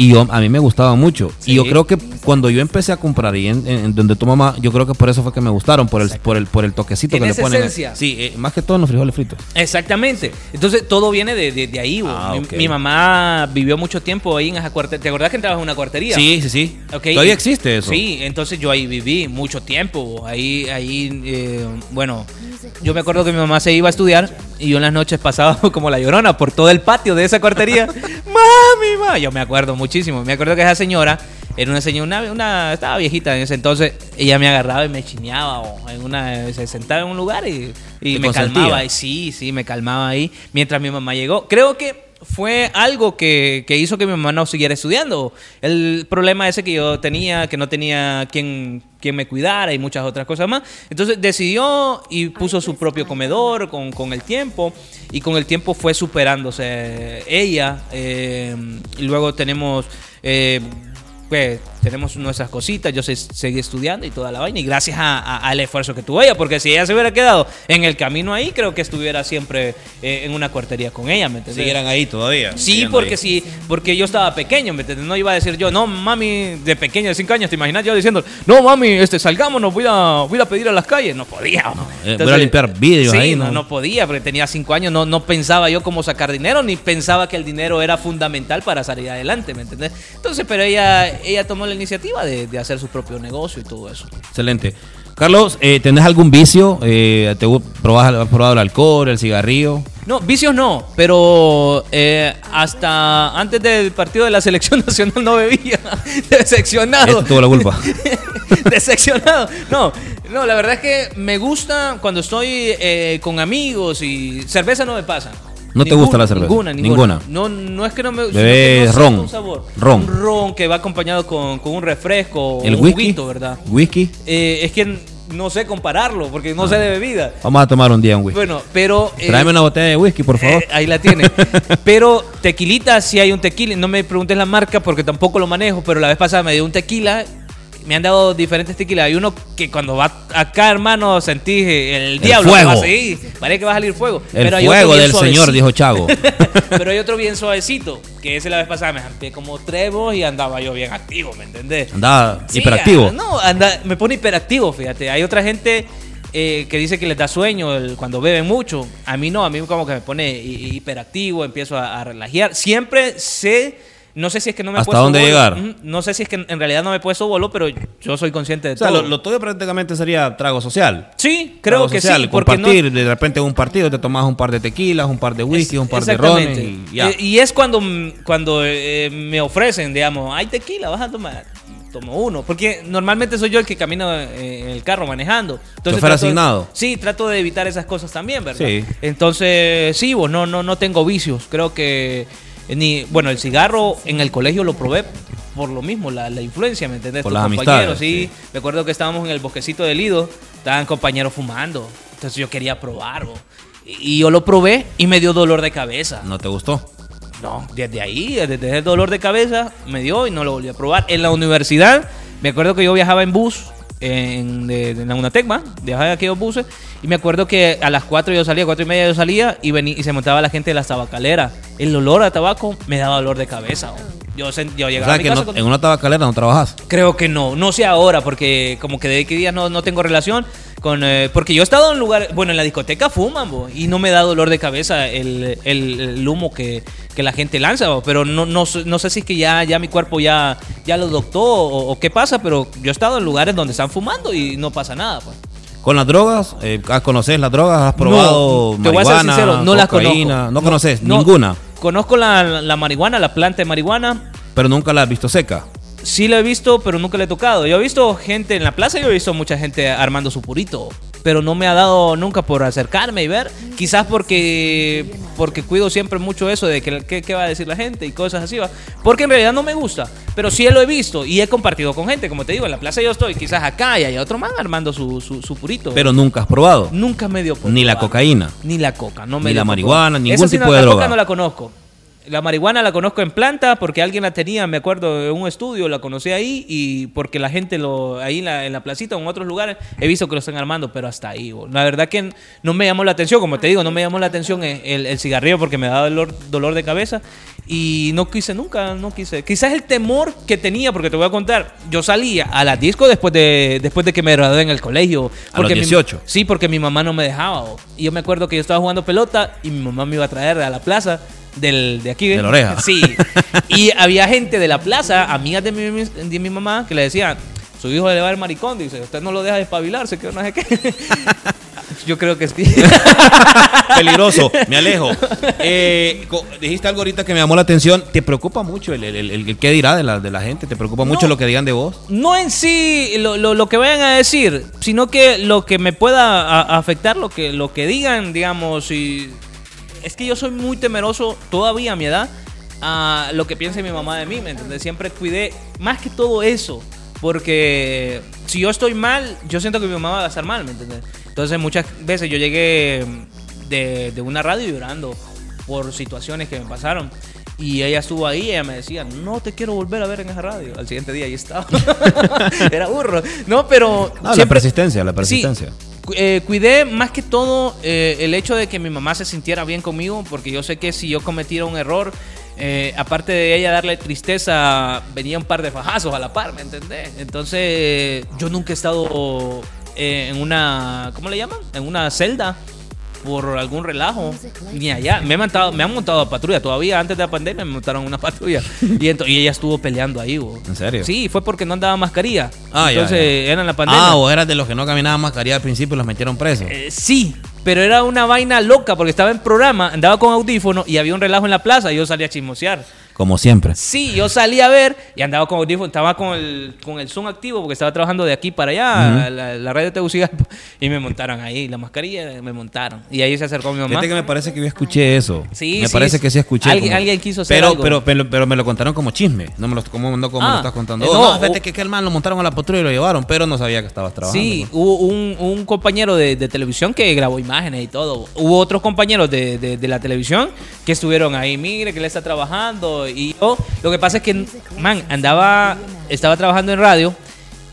y yo, a mí me gustaba mucho. Sí. Y yo creo que cuando yo empecé a comprar y en, donde tu mamá, yo creo que por eso fue que me gustaron, por el, por el, por el toquecito que le ponen. esencia. Sí, eh, más que todo en los frijoles fritos. Exactamente. Entonces todo viene de, de- de ahí. Ah, mi, mamá vivió mucho tiempo ahí en esa cuartería. ¿Te acordás que entrabas en una cuartería? Sí, sí, sí. Ok, Todavía existe eso. Sí, entonces yo ahí viví mucho tiempo. Ahí, ahí, eh, bueno, yo me acuerdo que mi mamá se iba a estudiar y yo en las noches pasaba como la llorona por todo el patio de esa cuartería. ¡Mami, ma! Yo me acuerdo muchísimo. Me acuerdo que esa señora era una señora, una, una- estaba viejita en ese entonces. Ella me agarraba y me chineaba o en una, se sentaba en un lugar y, me consentía. calmaba. Y sí, sí, me calmaba ahí mientras mi mamá llegó. Creo que fue algo que, que hizo que mi mamá no siguiera estudiando. El problema ese que yo tenía, que no tenía quien, me cuidara y muchas otras cosas más. Entonces decidió y puso su propio comedor con, con el tiempo y con el tiempo fue superándose ella. eh, y luego tenemos... eh, pues tenemos nuestras cositas, yo se- seguí estudiando y toda la vaina, y gracias a- a- al esfuerzo que tuvo ella, porque si ella se hubiera quedado en el camino ahí, creo que estuviera siempre eh, en una cuartería con ella, ¿me entiendes? Siguieran ahí todavía. Sí, porque ahí. sí, porque yo estaba pequeño, ¿me entiendes? No iba a decir yo, no, mami, de pequeño, de 5 años, ¿te imaginas yo diciendo, no, mami, este, salgámonos, voy a, voy a pedir a las calles? No podía. eh, voy a limpiar vidrios sí, ahí, no, ¿no? no podía, porque tenía 5 años, no, no pensaba yo cómo sacar dinero, ni pensaba que el dinero era fundamental para salir adelante, ¿me entiendes? Entonces, pero ella, ella tomó la iniciativa de, de hacer su propio negocio y todo eso. Excelente. Carlos, eh, ¿tenés algún vicio? Eh, ¿Te probás- has probado el alcohol, el cigarrillo? No, vicios no, pero eh, hasta antes del partido de la selección nacional no bebía. Decepcionado. Este tuvo la culpa. Decepcionado. No, no, la verdad es que me gusta cuando estoy eh, con amigos y cerveza no me pasa. ¿No te gusta la cerveza? Ninguna, ninguna. No, no es que no me no siento ron. un sabor. Ron. Un ron que va acompañado con, con un refresco ¿El o un whisky? juguito, ¿verdad? ¿Whisky? Eh, es que no sé compararlo porque no sé de bebida. Vamos a tomar un día un whisky. Bueno, pero... eh, Tráeme una botella de whisky, por favor. eh, ahí la tiene. Pero tequilita, si hay un tequila. No me preguntes la marca porque tampoco lo manejo. Pero la vez pasada me dio un tequila. Me han dado diferentes tequilas. Hay uno que cuando va acá, hermano, sentís el diablo. que fuego. va a seguir. Parece que va a salir fuego. el pero hay fuego otro del señor, dijo Chago. pero hay otro bien suavecito. Que ese la vez pasada me jampé como trevo y andaba yo bien activo, ¿me entendés? Andaba Sí, hiperactivo. ah, No, anda, me pone hiperactivo, fíjate. Hay otra gente eh, que dice que les da sueño el- cuando beben mucho. A mí no, a mí como que me pone hi- hiperactivo, empiezo a, a relajar. Siempre sé, no sé si es que no me he ¿Hasta puesto dónde bolo. llegar? Ujú, No sé si es que en realidad no me he puesto bolo, pero yo soy consciente de O sea, todo. lo, lo tuyo prácticamente sería trago social. sí, creo Trago que social, sí. No, compartir, de repente en un partido te tomas un par de tequilas, un par de whisky, un par de rones y ya. Y es cuando, cuando eh, me ofrecen, digamos, hay tequila, vas a tomar. Tomo uno, porque normalmente soy yo el que camina eh, en el carro manejando. Entonces trato de- asignado. sí, trato de evitar esas cosas también, ¿verdad? Sí. Entonces, sí, vos, no, no, no tengo vicios. Creo que ni, bueno, el cigarro en el colegio lo probé por lo mismo, la, la influencia, ¿me entendés? Por Tus las compañeros, sí. sí. Me acuerdo que estábamos en el bosquecito del Lido, estaban compañeros fumando. Entonces yo quería probar. Y y yo lo probé y me dio dolor de cabeza. ¿No te gustó? No, desde ahí, desde el dolor de cabeza, me dio y no lo volví a probar. En la universidad, me acuerdo que yo viajaba en bus, en, de, de la UNATECMA, en aquellos buses, y me acuerdo que a las 4 yo salía, 4 y media yo salía, y, vení, y se montaba la gente de las tabacaleras. El olor a tabaco me daba dolor de cabeza. oh. Yo, sen- yo O llegaba a sea, mi que casa no- con- en una tabacalera no trabajas. Creo que no, no sé ahora, porque como que de qué días no, no tengo relación con... eh, porque yo he estado en lugares, bueno, en la discoteca fuman, bo, y no me da dolor de cabeza el, el- el humo que, que la gente lanza, bo, pero no, no, sé- no sé si es que ya, ya mi cuerpo ya, ya lo adoptó o, o qué pasa, pero yo he estado en lugares donde están fumando y no pasa nada, pues. ¿Con las drogas? Eh, ¿Conoces las drogas? ¿Has probado No, te voy a ser marihuana, sincero, no las conozco. ¿No, conoces? No, Ninguna. Conozco la, la marihuana, la planta de marihuana, Pero nunca la has visto seca. Sí lo he visto, pero nunca le he tocado. Yo he visto gente en la plaza, yo he visto mucha gente armando su purito, pero no me ha dado nunca por acercarme y ver. Quizás porque porque cuido siempre mucho eso de que qué, qué va a decir la gente y cosas así, ¿va? Porque en realidad no me gusta, pero sí lo he visto y he compartido con gente, como te digo, en la plaza yo estoy, quizás acá y hay otro man armando su, su, su purito. Pero nunca has probado. nunca me dio por Ni la cocaína. Ni la coca, no me Ni dio la marihuana, ningún Esa tipo de la droga. coca no la conozco. La marihuana la conozco en planta porque alguien la tenía, me acuerdo, en un estudio, la conocí ahí y porque la gente lo ahí en la, en la placita o en otros lugares he visto que lo están armando, pero hasta ahí. bo. La verdad que no me llamó la atención, como te digo, no me llamó la atención el, el- cigarrillo porque me daba dolor, dolor de cabeza y no quise nunca, no quise. Quizás el temor que tenía, porque te voy a contar, yo salía a las discos después de, después de que me gradué en el colegio. A los porque mi- 18. Sí, porque mi mamá no me dejaba. bo. Y yo me acuerdo que yo estaba jugando pelota y mi mamá me iba a traer a la plaza del, de aquí. De la oreja. Sí. Y había gente de la plaza, amigas de mi, de mi mamá, que le decían, su hijo le va el maricón, dice, usted no lo deja despabilarse, que no sé qué. Yo creo que sí. Peligroso, me alejo. Eh, dijiste algo ahorita que me llamó la atención. ¿Te preocupa mucho el, el, el- el qué dirá de la, de la gente? ¿Te preocupa mucho lo que digan de vos? no en sí lo, lo- lo que vayan a decir, sino que lo que me pueda a- afectar, lo que, lo que digan, digamos, y es que yo soy muy temeroso todavía a mi edad a lo que piense mi mamá de mí, ¿me entiendes? Siempre cuidé más que todo eso, porque si yo estoy mal, yo siento que mi mamá va a estar mal, ¿me entiendes? Entonces muchas veces yo llegué de, de una radio llorando por situaciones que me pasaron. Y ella estuvo ahí y ella me decía, no te quiero volver a ver en esa radio. Al siguiente día ahí estaba. Era burro. No, pero... No, la siempre- persistencia, la persistencia. Sí, cu- eh, cuidé más que todo eh, el hecho de que mi mamá se sintiera bien conmigo, porque yo sé que si yo cometiera un error, eh, aparte de ella darle tristeza, venía un par de fajazos a la par, ¿me entendés? Entonces, yo nunca he estado en una, ¿cómo le llaman? En una celda por algún relajo, ni allá. Me han montado, me han montado a patrulla todavía, antes de la pandemia me montaron una patrulla. Y, y ella estuvo peleando ahí, bo. ¿En serio? Sí, fue porque no andaba mascarilla. Ah, Entonces ya. era en la pandemia. Ah, o eras de los que no caminaban mascarilla al principio y los metieron presos. Eh, sí, pero era una vaina loca porque estaba en programa, andaba con audífono y había un relajo en la plaza y yo salía a chismosear. Como siempre. Sí, yo salí a ver y andaba con audífono, estaba con el, con el Zoom activo porque estaba trabajando de aquí para allá, la, la radio de Tegucigalpa, y me montaron ahí, la mascarilla me montaron. Y ahí se acercó mi mamá. Fíjate que me parece que yo escuché eso. Sí, me sí, parece sí. que sí escuché. Alguien- alguien quiso hacer pero, algo. Pero, pero, pero me lo contaron como chisme. No me lo, como, no como Ah, lo estás contando. eh, Oh, no, no, fíjate o- que, que el man lo montaron a la patrulla y lo llevaron, pero no sabía que estabas trabajando. Sí, pues. hubo un, un compañero de, de televisión que grabó imágenes y todo. Hubo otros compañeros de, de- de la televisión que estuvieron ahí. Mire, que él está trabajando. Y yo, lo que pasa es que, man, andaba, estaba trabajando en radio,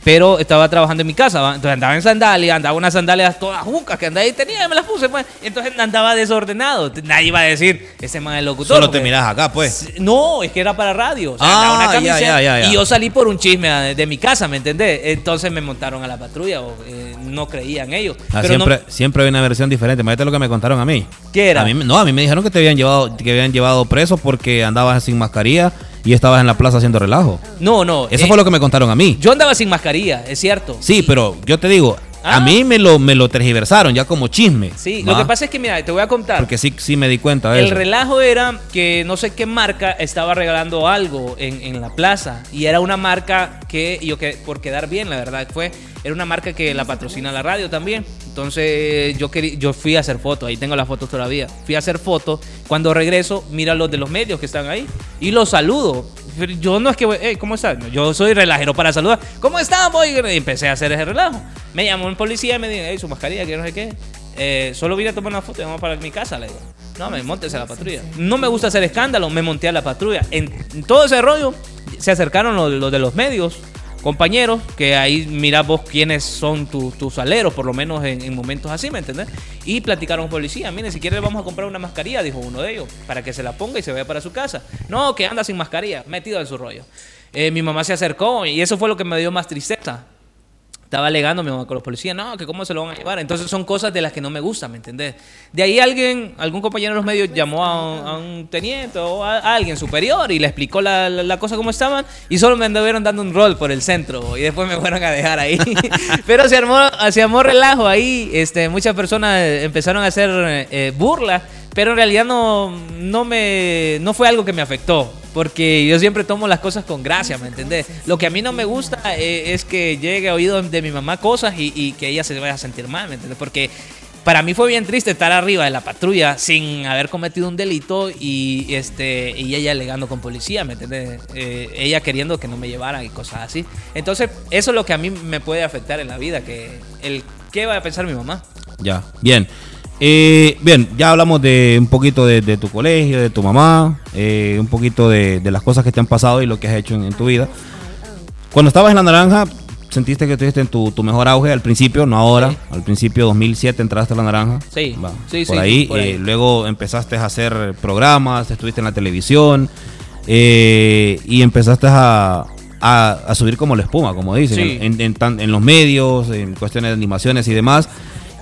pero estaba trabajando en mi casa. ¿va? Entonces andaba en sandalias, andaba unas sandalias todas juncas que andaba ahí tenía, me las puse, pues. Entonces andaba desordenado. Nadie iba a decir, ese man es locutor. Solo te miras acá, pues. no, es que era para radio. O sea, Ah, una ya, camiseta ya, ya, ya. Y yo salí por un chisme de, de mi casa, ¿me entendés? Entonces me montaron a la patrulla. o, eh, no creían ellos. Ah, Pero no- siempre, siempre hay una versión diferente. Imagínate lo que me contaron a mí. ¿Qué era? A mí, no, a mí me dijeron que te habían llevado, que habían llevado preso porque andabas sin mascarilla y estabas en la plaza haciendo relajo. no, no. Eso eh, fue lo que me contaron a mí. Yo andaba sin mascarilla, es cierto. Sí, pero yo te digo, Ah. a mí me lo, me lo tergiversaron ya como chisme. Sí, ¿va? lo que pasa es que, mira, te voy a contar. Porque sí, sí me di cuenta de El eso. relajo era que no sé qué marca estaba regalando algo en, en la plaza. Y era una marca que, yo que por quedar bien, la verdad, fue. Era una marca que la patrocina la radio también. Entonces yo quería, yo fui a hacer fotos, ahí tengo las fotos todavía. Fui a hacer fotos. Cuando regreso, mira los de los medios que están ahí. Y los saludo. Yo no es que, hey, ¿cómo estás? No, Yo soy relajero para saludar. ¿Cómo están, boy? Y empecé a hacer ese relajo. Me llamó un policía y me dijo, hey, su mascarilla, que no sé qué. Eh, solo vine a tomar una foto y vamos para mi casa, le digo. No, me montes a la patrulla. No me gusta hacer escándalo, me monté a la patrulla. En, en todo ese rollo se acercaron los, los de los medios, compañeros, que ahí mira vos quiénes son tu- tus aleros, por lo menos en, en momentos así, ¿me entendés? Y platicaron con policía. Miren, si quiere vamos a comprar una mascarilla, dijo uno de ellos, para que se la ponga y se vaya para su casa. No, que anda sin mascarilla, metido en su rollo. Eh, mi mamá se acercó y eso fue lo que me dio más tristeza. Estaba alegando mi mamá con los policías, no, que cómo se lo van a llevar. Entonces son cosas de las que no me gustan, ¿me entendés? De ahí alguien, algún compañero de los medios llamó a un, a un teniente o a, a alguien superior y le explicó la, la- la cosa como estaban y solo me anduvieron dando un rol por el centro y después me fueron a dejar ahí. Pero se armó, se armó relajo ahí, este, muchas personas empezaron a hacer eh, burla, pero en realidad no, no, me, no fue algo que me afectó. Porque yo siempre tomo las cosas con gracia, ¿me entendés? Lo que a mí no me gusta eh, es que llegue a oído de mi mamá cosas y, que ella se vaya a sentir mal, ¿me entendés? Porque para mí fue bien triste estar arriba de la patrulla sin haber cometido un delito y, este, y ella alegando con policía, ¿me entiendes? Eh, ella queriendo que no me llevaran y cosas así. Entonces, eso es lo que a mí me puede afectar en la vida, que el qué va a pensar mi mamá. Ya, bien. Eh, bien, ya hablamos de un poquito de, de tu colegio, de tu mamá, eh, un poquito de, de las cosas que te han pasado y lo que has hecho en, en tu vida. Cuando estabas en la naranja, sentiste que estuviste en tu, tu mejor auge al principio, no ahora. Sí. Al principio, 2007, entraste a la naranja. Sí, Va, sí, por sí, ahí. por ahí. eh, luego empezaste a hacer programas, estuviste en la televisión eh, y empezaste a, a- a subir como la espuma, como dicen, Sí. en, en tan- en los medios, en cuestiones de animaciones y demás.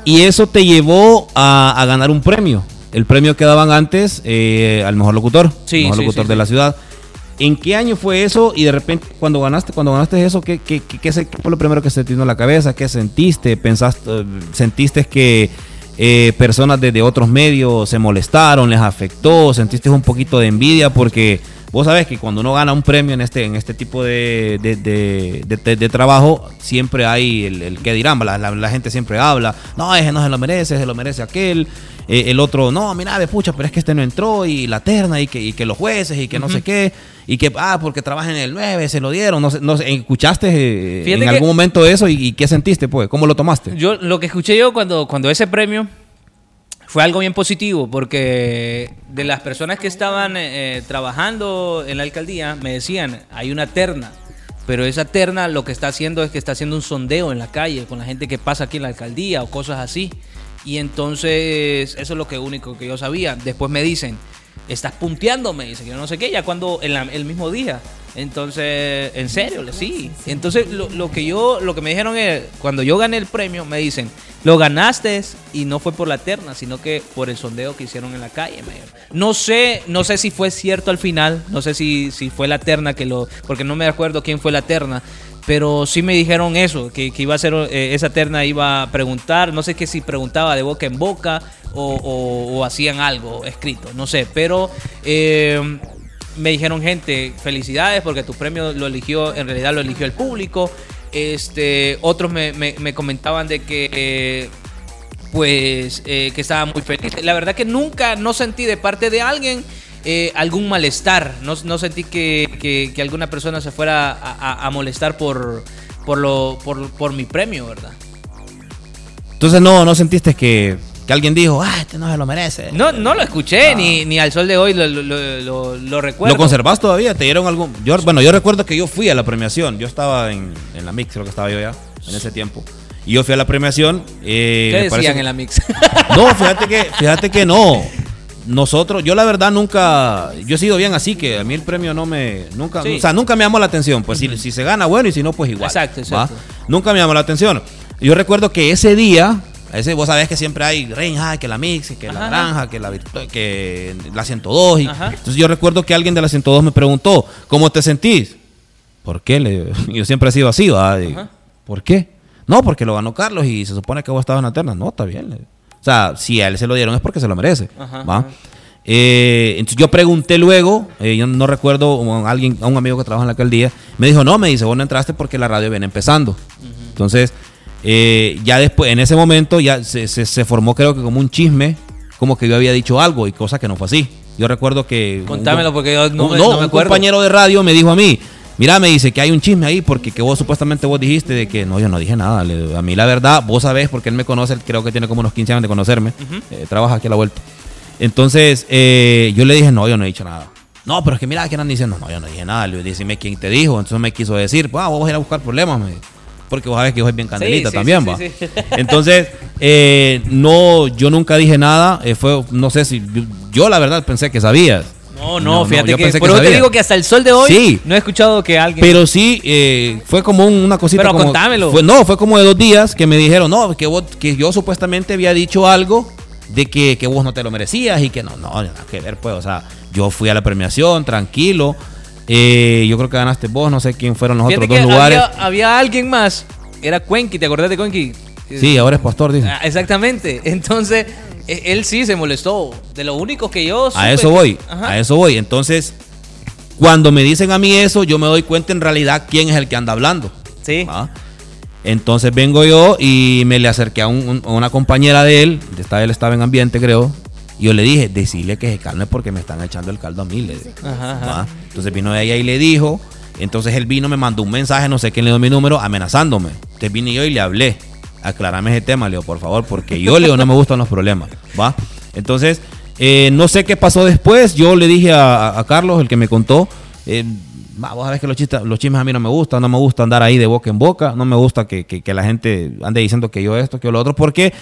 Y eso te llevó a, a ganar un premio. El premio que daban antes eh, al mejor locutor, Sí, mejor sí, locutor sí, de la ciudad. ¿En qué año fue eso? Y de repente, cuando ganaste, cuando ganaste eso, ¿qué, qué, qué- fue lo primero que se te vino a la cabeza? ¿Qué sentiste? ¿Pensaste, ¿Sentiste que eh, personas de, de otros medios se molestaron, les afectó? ¿Sentiste un poquito de envidia? Porque vos sabés que cuando uno gana un premio en este, en este tipo de, de, de- trabajo, siempre hay el, el que dirán, la, la- la gente siempre habla, no, ese no se lo merece, se lo merece aquel. Eh, el otro, no, mira, de pucha, pero es que este no entró y la terna y que, y que los jueces y que no sé qué, y que, ah, porque trabaja en el 9, se lo dieron, no sé, no sé, ¿escuchaste eh, en algún momento eso y, y qué sentiste, pues? ¿Cómo lo tomaste? Yo lo que escuché yo cuando, cuando ese premio fue algo bien positivo porque de las personas que estaban eh, trabajando en la alcaldía me decían, hay una terna, pero esa terna lo que está haciendo es que está haciendo un sondeo en la calle con la gente que pasa aquí en la alcaldía o cosas así. Y entonces eso es lo que único que yo sabía. Después me dicen, estás punteándome, dice que no sé qué, ya cuando en la- el mismo día. Entonces, en serio, le- sí. Entonces, lo, lo que yo, lo que me dijeron es, cuando yo gané el premio, me dicen, lo ganaste y no fue por la terna, sino que por el sondeo que hicieron en la calle. dijeron. No sé, no sé si fue cierto al final, no sé si, si fue la terna que lo, porque no me acuerdo quién fue la terna. Pero sí me dijeron eso, que, iba a ser, eh, esa terna iba a preguntar, no sé qué si preguntaba de boca en boca o, o- o hacían algo escrito, no sé, pero eh, me dijeron gente, felicidades porque tu premio lo eligió, en realidad lo eligió el público. Este, otros me, me- me comentaban de que eh, pues que estaba muy feliz. La verdad que nunca no sentí de parte de alguien eh, algún malestar. No, no sentí que, que- que alguna persona se fuera a, a- a molestar por, por, lo, por, por mi premio, ¿verdad? Entonces no, no sentiste que, que alguien dijo, ah, este no se lo merece. No, no lo escuché, ni, ni al sol de hoy lo, lo, lo- recuerdo. ¿Lo conservas todavía? ¿Te dieron algún...? Yo, bueno, yo recuerdo que yo fui a la premiación. Yo estaba en, en la mix, creo que estaba yo ya, en ese tiempo. Y yo fui a la premiación. eh, ¿Qué decían parece en la mix? No, fíjate que, fíjate que no. Nosotros, yo la verdad nunca, yo he sido bien así, que a mí el premio no me, nunca, Sí. o sea, nunca me llamó la atención. Pues si, si se gana, bueno, y si no, pues igual. Exacto, ¿va? exacto. Nunca me llamó la atención. Yo recuerdo que ese día, ese, vos sabés que siempre hay Rein High, que la Mix, que la. Naranja, que la, que la 102. Y, entonces yo recuerdo que alguien de la 102 me preguntó, ¿cómo te sentís? ¿Por qué? Le- yo siempre he sido así, ¿va? Y. ¿Por qué? No, porque lo ganó Carlos y se supone que vos estabas en la terna. No, está bien. le- O sea, si a él se lo dieron es porque se lo merece. Ajá, ¿va? ajá. Eh, entonces yo pregunté luego, eh, yo no recuerdo a alguien, a un amigo que trabaja en la alcaldía, me dijo, no, me dice, vos no entraste porque la radio viene empezando. Entonces, eh, ya después, en ese momento, ya se, se- se formó creo que como un chisme, como que yo había dicho algo y cosa que no fue así. Yo recuerdo que... un- Contámelo porque yo no un- me- no, no me un acuerdo. compañero de radio me dijo a mí, mira, me dice que hay un chisme ahí porque que vos supuestamente vos dijiste de que no, yo no dije nada. Le- a mí la verdad, vos sabés porque él me conoce, él creo que tiene como unos 15 años de conocerme, eh, trabaja aquí a la vuelta. Entonces eh, yo le dije, no, yo no he dicho nada. No, pero es que mira, que andan diciendo, no, yo no dije nada. Le dije, quién te dijo. Entonces me quiso decir, pues, ah, vos vas a ir a buscar problemas, me porque vos sabés que yo soy bien candelita sí, también, sí, va. Entonces, eh, no, yo nunca dije nada. eh, fue, no sé si, yo, yo la verdad pensé que sabías. No, no, fíjate yo que, por eso te digo que hasta el sol de hoy Sí. no he escuchado que alguien... Pero sí, eh, fue como un- una cosita. Pero como- contámelo. fue- no, fue como de dos días que me dijeron, no, que, vos, que yo supuestamente había dicho algo de que, que vos no te lo merecías y que no, no, nada que ver, pues. O sea, yo fui a la premiación, tranquilo. eh, yo creo que ganaste vos, no sé quién fueron los Fíjate otros dos lugares. Había, había alguien más, era Cuenqui, ¿te acordás de Cuenqui? Sí, ahora es pastor, dice. Ah, exactamente. Entonces, él sí se molestó. De lo único que yo. A supe eso que- voy, Ajá. a eso voy. Entonces, cuando me dicen a mí eso, yo me doy cuenta en realidad quién es el que anda hablando. Sí. ¿va? Entonces vengo yo y me le acerqué a, un- un- a una compañera de él, de esta él estaba en ambiente, creo, y yo le dije, decirle que se calme porque me están echando el caldo a mí. le Ajá. Entonces vino ella y le dijo, entonces él vino, me mandó un mensaje, no sé quién le dio mi número, amenazándome. Entonces vine yo y le hablé, aclarame ese tema, le digo, por favor, porque yo, le digo, no me gustan los problemas, ¿va? Entonces, eh, no sé qué pasó después, yo le dije a, Carlos, el que me contó, eh, "Ma, vos sabés que los, chistes, los chismes a mí no me gustan, no me gusta andar ahí de boca en boca, no me gusta que, que- que la gente ande diciendo que yo esto, que yo lo otro, porque,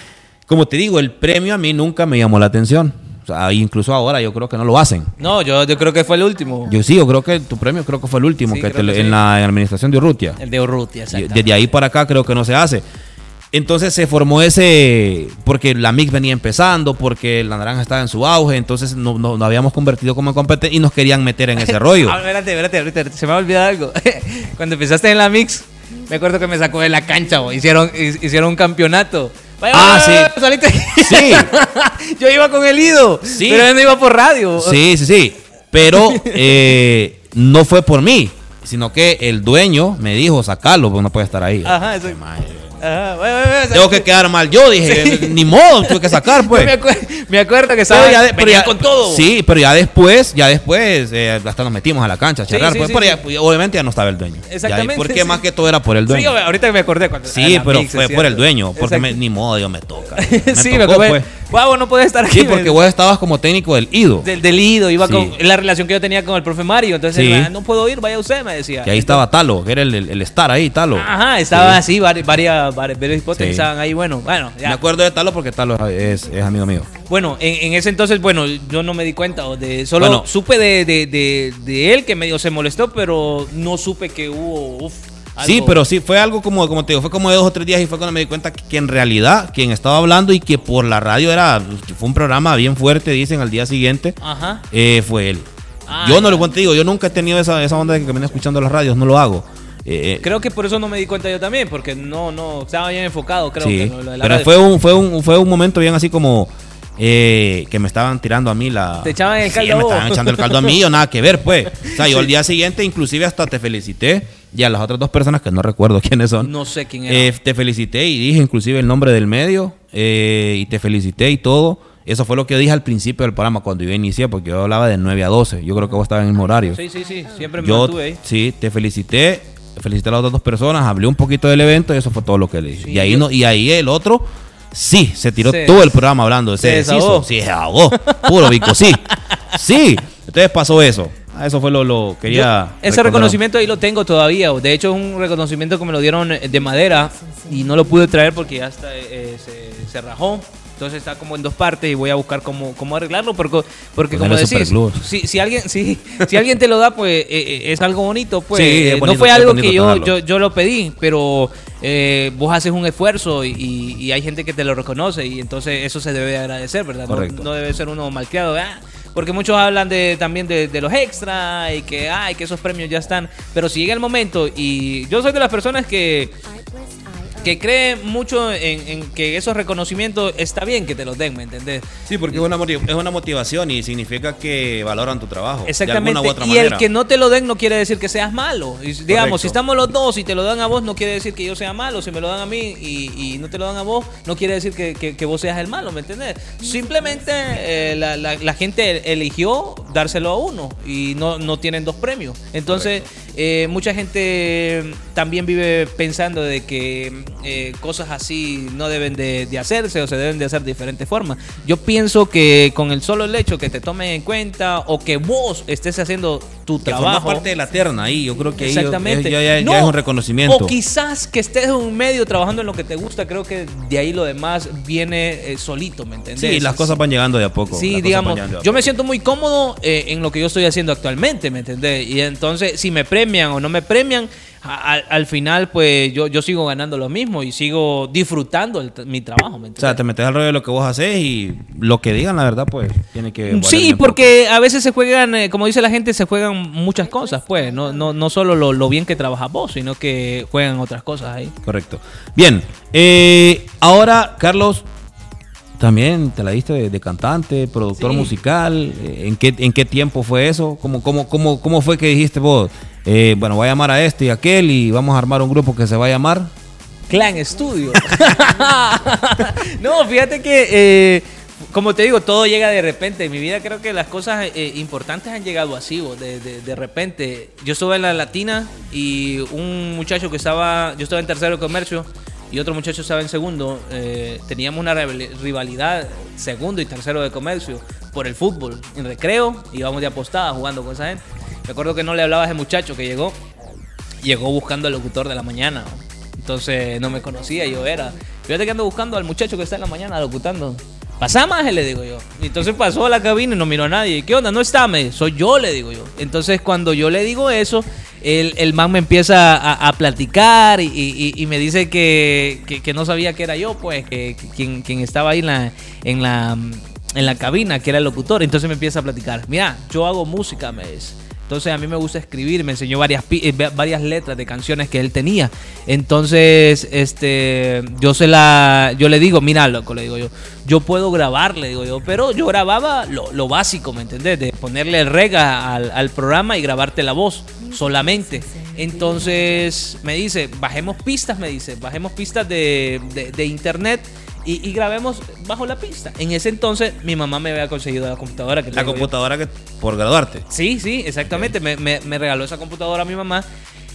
como te digo, el premio a mí nunca me llamó la atención. O sea, incluso ahora yo creo que no lo hacen. No, yo, yo creo que fue el último. Yo sí, yo creo que tu premio creo que fue el último Sí, que te en sí. la administración de Urrutia. El de Urrutia, exacto. Desde ahí para acá creo que no se hace. Entonces se formó ese, porque la mix venía empezando, porque la naranja estaba en su auge, entonces no- no- nos habíamos convertido como en competencia y nos querían meter en ese rollo. Ah, espérate, espérate, ahorita se me ha olvidado algo. Cuando empezaste en la mix, me acuerdo que me sacó de la cancha, bo. hicieron, hi- hicieron un campeonato. Vaya, Ah, vaya, sí. aquí. Sí. Yo iba con el Ido, Sí. pero él no iba por radio. Sí, sí, sí. Pero eh, no fue por mí, sino que el dueño me dijo, sacalo, porque no puede estar ahí. Ajá, eso. Madre. Ajá, vaya, vaya, Tengo que quedar mal yo, dije, ni modo, tuve que sacar, pues. Me, acuer- me acuerdo que estaba pero ya- con todo. Sí, pero ya después, ya después, eh, hasta nos metimos a la cancha a Sí, charlar. sí, pues, sí, pero sí. ya, obviamente ya no estaba el dueño. Exactamente, Ya, porque sí. más que todo era por el Sí, dueño. ahorita me acordé cuando Sí, pero mix, fue por el dueño, porque me- ni modo, yo me toca. sí, me tocó, acuerdo. pues. Guau, no puede estar aquí. Sí, porque vos estabas como técnico del IDO. Del, del ido, iba Sí. con la relación que yo tenía con el profe Mario. Entonces, Sí. "Ah, no puedo ir, vaya usted, me decía. Que ahí estaba Talo, que era el, el, el star ahí, Talo. Ajá, estaba Sí. así, vari- varias, varias, varias hipótesis Sí. estaban ahí. Bueno, bueno, ya. Me acuerdo de Talo porque Talo es, es amigo mío. Bueno, en, en ese entonces, bueno, yo no me di cuenta. o De, solo Bueno. supe de, de, de, de él que medio se molestó, pero no supe que hubo. uf, Sí, algo- pero sí, fue algo como, como te digo, fue como de dos o tres días y fue cuando me di cuenta que, que en realidad quien estaba hablando y que por la radio era, fue un programa bien fuerte, dicen, al día siguiente, Ajá. eh, fue él. Ah, yo no lo cuento, digo, yo nunca he tenido esa, esa onda de que me viene escuchando las radios, no lo hago. Eh, eh, Creo que por eso no me di cuenta yo también, porque no, no, estaba bien enfocado, creo sí, que lo de la pero radio. fue un, fue, un, fue un momento bien así como eh, que me estaban tirando a mí la... Te echaban el Sí, caldo me estaban echando el caldo a mí, yo nada que ver, pues. O sea, yo al día siguiente inclusive hasta te felicité y a las otras dos personas que no recuerdo quiénes son. No sé quién era. Eh, te felicité y dije inclusive el nombre del medio eh, y te felicité y todo. Eso fue lo que yo dije al principio del programa cuando yo inicié, porque yo hablaba de 9 a 12. Yo creo que vos estabas en el mismo horario. sí, sí, sí, siempre me yo ahí. sí, te felicité, felicité a las otras dos personas, hablé un poquito del evento y eso fue todo lo que le dije. Sí, y ahí no, y ahí el otro sí, se tiró Se- todo el programa hablando, se se desahogó. sí, se ahogó, puro bico, sí. Sí, entonces pasó eso. Ah, Eso fue lo, lo quería. Yo- ese reconocimiento ahí lo tengo todavía. De hecho, es un reconocimiento que me lo dieron eh, de madera y no lo pude traer porque ya está, eh, se, se rajó. Entonces está como en dos partes y voy a buscar cómo, cómo arreglarlo porque, porque como decís, si, si alguien si, si alguien te lo da, pues eh, eh, es algo bonito. Pues Sí, Eh, bonito, no fue algo que yo, yo, yo lo pedí, pero eh, vos haces un esfuerzo y, y- y hay gente que te lo reconoce y entonces eso se debe agradecer, ¿verdad? No- Correcto. No, debe ser uno malcriado. ah, porque muchos hablan de también de, de los extras y que, ay, que esos premios ya están. Pero si llega el momento y yo soy de las personas que, que cree mucho en, en que esos reconocimientos está bien que te los den, ¿me entendés? Sí, porque es una, es una motivación y significa que valoran tu trabajo. Exactamente. De alguna u otra y manera. el que no te lo den no quiere decir que seas malo. Y, digamos, Correcto. si estamos los dos y te lo dan a vos, no quiere decir que yo sea malo. Si me lo dan a mí y, y no te lo dan a vos, no quiere decir que, que- que vos seas el malo, ¿me entendés? Simplemente eh, la, la- la gente eligió dárselo a uno y no, no tienen dos premios. Entonces, eh, mucha gente también vive pensando de que eh, cosas así no deben de, de hacerse o se deben de hacer de diferentes formas. Yo pienso que con el solo hecho que te tomen en cuenta o que vos estés haciendo tu Que trabajo. parte de la terna ahí. Yo creo que ahí Exactamente. ya, ya- ya No, es un reconocimiento. O quizás que estés en un medio trabajando en lo que te gusta, creo que de ahí lo demás viene eh, solito, ¿me entendés? Sí, las cosas van llegando de a poco. Sí, digamos, yo me siento muy cómodo eh, en lo que yo estoy haciendo actualmente, ¿me entendés? Y entonces, si me premian o no me premian, al, al final, pues yo, yo sigo ganando lo mismo y sigo disfrutando el mi trabajo, ¿me O sea, te metes al rollo de lo que vos haces y lo que digan, la verdad, pues tiene que. Sí, porque a veces se juegan, eh, como dice la gente, se juegan muchas cosas, pues. No, no, no solo lo, lo bien que trabajas vos, sino que juegan otras cosas ahí. Correcto. Bien, eh, ahora, Carlos, también te la diste de, de cantante, productor Sí. musical. eh, ¿En qué, ¿En qué tiempo fue eso? ¿Cómo, cómo, cómo, cómo fue que dijiste vos? Eh, bueno, voy a llamar a este y a aquel y vamos a armar un grupo que se va a llamar. Clan Studio. no, fíjate que, eh, como te digo, todo llega de repente. En mi vida creo que las cosas eh, importantes han llegado así, vos, de, de- de repente. Yo estuve en la Latina y un muchacho que estaba, yo estaba en tercero de comercio y otro muchacho estaba en segundo. eh, teníamos una rival- rivalidad segundo y tercero de comercio por el fútbol. En recreo íbamos de apostada jugando con esa gente. Me acuerdo que no le hablaba a ese muchacho que llegó llegó buscando al locutor de la mañana. Entonces no me conocía, yo era. Fíjate que ando buscando al muchacho que está en la mañana locutando. Pasa más, le digo yo. Y entonces pasó a la cabina y no miró a nadie. ¿Qué onda? No está, me. Soy yo, le digo yo. Entonces cuando yo le digo eso, el, el man me empieza a, platicar y, me dice que, no sabía que era yo, pues, que, quien, estaba ahí en la, en, la, en la cabina, que era el locutor. Entonces me empieza a platicar. Mira, yo hago música, me dice. Entonces a mí me gusta escribir, me enseñó varias, eh, va- varias letras de canciones que él tenía. Entonces, este, yo se la, yo le digo, mira, loco, le digo yo, yo puedo grabar, le digo yo, pero yo grababa lo, lo básico, ¿me entendés? De ponerle rega al, al programa y grabarte la voz solamente. Entonces me dice, bajemos pistas, me dice, bajemos pistas de, de- de internet. Y, y grabemos bajo la pista. En ese entonces mi mamá me había conseguido la computadora. Que La yo. computadora que por graduarte. Sí, sí, exactamente. Me, me- me regaló esa computadora a mi mamá.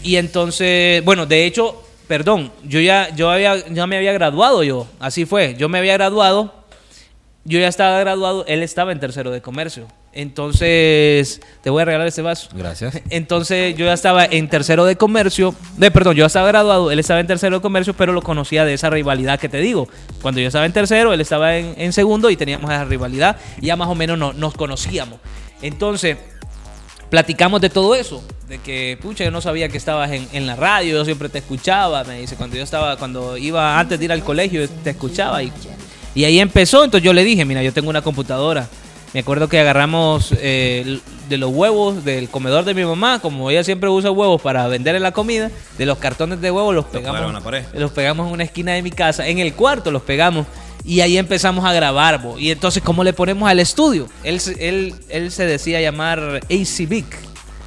Y entonces, bueno, de hecho, perdón, yo ya, yo había, ya me había graduado yo. Así fue. Yo me había graduado yo ya estaba graduado, él estaba en tercero de comercio. Entonces, te voy a regalar este vaso. Gracias. Entonces, yo ya estaba en tercero de comercio. De, perdón, yo ya estaba graduado, él estaba en tercero de comercio, pero lo conocía de esa rivalidad que te digo. Cuando yo estaba en tercero, él estaba en, en segundo y teníamos esa rivalidad. Y ya más o menos no- nos conocíamos. Entonces, platicamos de todo eso. De que, pucha, yo no sabía que estabas en, en la radio, yo siempre te escuchaba. Me dice, cuando yo estaba, cuando iba antes de ir al colegio, te escuchaba. Y, y ahí empezó. Entonces yo le dije, mira, yo tengo una computadora. Me acuerdo que agarramos eh, de los huevos del comedor de mi mamá, como ella siempre usa huevos para vender en la comida, de los cartones de huevos los pegamos, los pegamos en una esquina de mi casa, en el cuarto los pegamos y ahí empezamos a grabar. bo. Y entonces, ¿cómo le ponemos al estudio? Él, se- él, él se decía llamar AC Vic.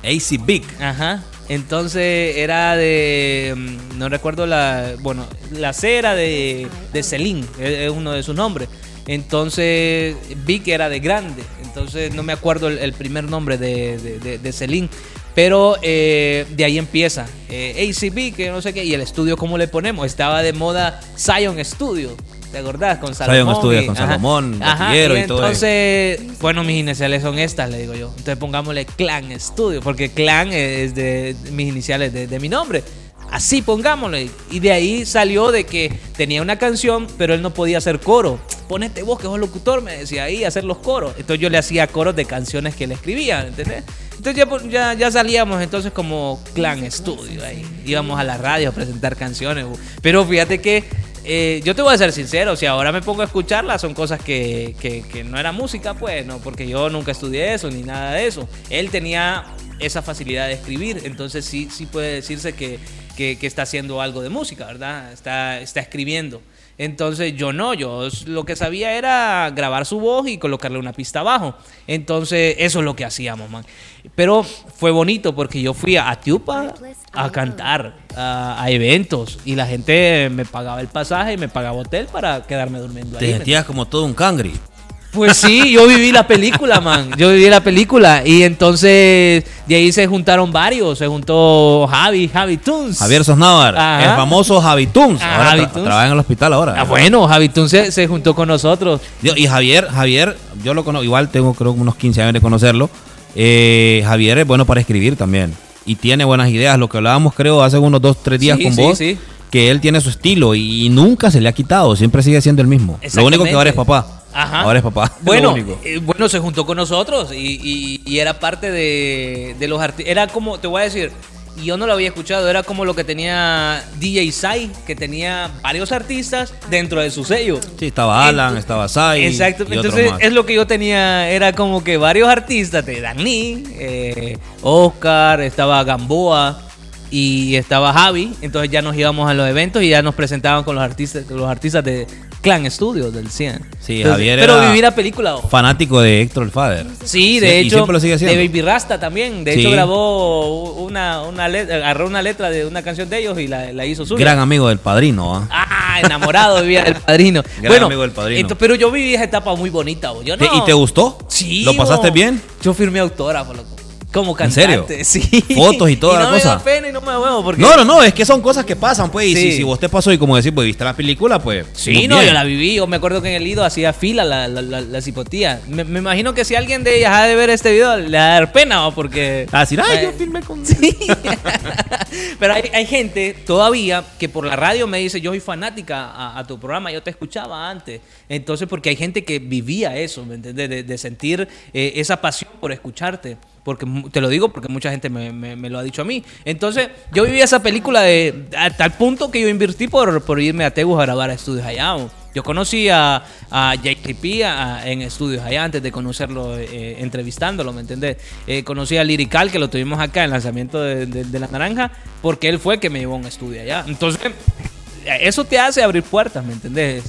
AC Big. Ajá. Entonces era de. mm, No recuerdo la. Bueno, la C era de, de Celine, es es uno de sus nombres. Entonces, Vic era de grande. Entonces, no me acuerdo el, el primer nombre de, de, de- de Celine. Pero eh, de ahí empieza. Eh, ACB, que no sé qué. Y el estudio, ¿cómo le ponemos? Estaba de moda Zion Studio. ¿Te acordás? Con Zion Salomón. Studio y- con ajá. Salomón, Ajá, y y todo eso. entonces, bueno, mis iniciales son estas, le digo yo. Entonces pongámosle Clan Studio, porque Clan es de mis iniciales de, de mi nombre. Así pongámosle. Y de ahí salió de que tenía una canción, pero él no podía hacer coro. Ponete vos, que sos locutor, me decía ahí, hacer los coros. Entonces yo le hacía coros de canciones que él escribía, ¿entendés? Entonces ya, pues, ya, ya salíamos entonces como Clan Studio ahí. Íbamos a la radio a presentar canciones. Pero fíjate que eh, yo te voy a ser sincero, si ahora me pongo a escucharlas son cosas que, que- que no era música, pues, no, porque yo nunca estudié eso ni nada de eso. Él tenía esa facilidad de escribir, entonces sí, sí puede decirse que, que- que está haciendo algo de música, ¿verdad? Está, está escribiendo. Entonces yo no, yo lo que sabía era grabar su voz y colocarle una pista abajo. Entonces eso es lo que hacíamos, man. Pero fue bonito porque yo fui a Tiupa a cantar a, a eventos y la gente me pagaba el pasaje y me pagaba hotel para quedarme durmiendo Te ahí. sentías como todo un cangri. Pues sí, yo viví la película, man. Yo viví la película. Y entonces de ahí se juntaron varios. Se juntó Javi, Javi Tunes. Javier Sosnávar, Ajá. el famoso Javi Tunes. Ah, Ahora Javi tra- Tunes. trabaja en el hospital ahora. Ah, bueno, Javi Tunes se, se juntó con nosotros. Y Javier, Javier, yo lo conozco, igual tengo creo unos 15 años de conocerlo. Eh, Javier es bueno para escribir también. Y tiene buenas ideas. Lo que hablábamos creo hace unos 2, 3 días Sí, con sí, vos. sí. Que él tiene su estilo y, nunca se le ha quitado. Siempre sigue siendo el mismo. Lo único que ahora es papá. Ajá. Ahora es papá. Bueno, eh, bueno, se juntó con nosotros y, y- y era parte de, de los artistas. Era como, te voy a decir, y yo no lo había escuchado, era como lo que tenía DJ Sai, que tenía varios artistas dentro de su sello. Sí, estaba Alan, estaba Sai. Exacto, y entonces es lo que yo tenía, era como que varios artistas, de Dani, eh, Oscar, estaba Gamboa y estaba Javi, entonces ya nos íbamos a los eventos y ya nos presentaban con los artistas, con los artistas de Clan Studios del 100. Sí, Entonces, Javier Pero era viví la película. ojo. Fanático de Héctor el Father. Sí, de y hecho, siempre lo sigue haciendo. de Baby Rasta también. De Sí. hecho, grabó una, una letra, agarró una letra de una canción de ellos y la, la hizo suya. Gran amigo del padrino. ¿ah? Ah, enamorado vivía del padrino. Gran bueno, amigo del padrino. ento- pero yo viví esa etapa muy bonita. bo. Yo ¿Te- no. ¿Y te gustó? Sí. ¿Lo pasaste bo. bien? Yo firmé autógrafo, loco. Como ¿En cantante. serio? Sí. Fotos y toda no la me cosa. da pena y no me huevo porque. No, no, no, es que son cosas que pasan, pues. Y Sí. si, si vos te pasó y como decís, pues viste la película, pues. Sí, no, bien. yo la viví. Yo me acuerdo que en el Lido hacía fila la, la, la, la cipotía. Me, me imagino que si alguien de ellas ha de ver este video, le va a dar pena, ¿no? porque. A decir, ay, Eh, yo filmé con. Sí. Pero hay, hay gente todavía que por la radio me dice, yo soy fanática a, a tu programa, yo te escuchaba antes. Entonces, porque hay gente que vivía eso, ¿me entiendes? De, de sentir eh, esa pasión por escucharte. Porque te lo digo porque mucha gente me, me- me lo ha dicho a mí. Entonces, yo viví esa película de, a tal punto que yo invertí por, por irme a Tegus a grabar a estudios allá. Yo conocí a, a a- en estudios allá antes de conocerlo, eh, entrevistándolo, ¿me entendés? Eh, conocí a Lirical, que lo tuvimos acá en el lanzamiento de, de- de La Naranja, porque él fue el que me llevó a un estudio allá. Entonces, eso te hace abrir puertas, ¿me entendés?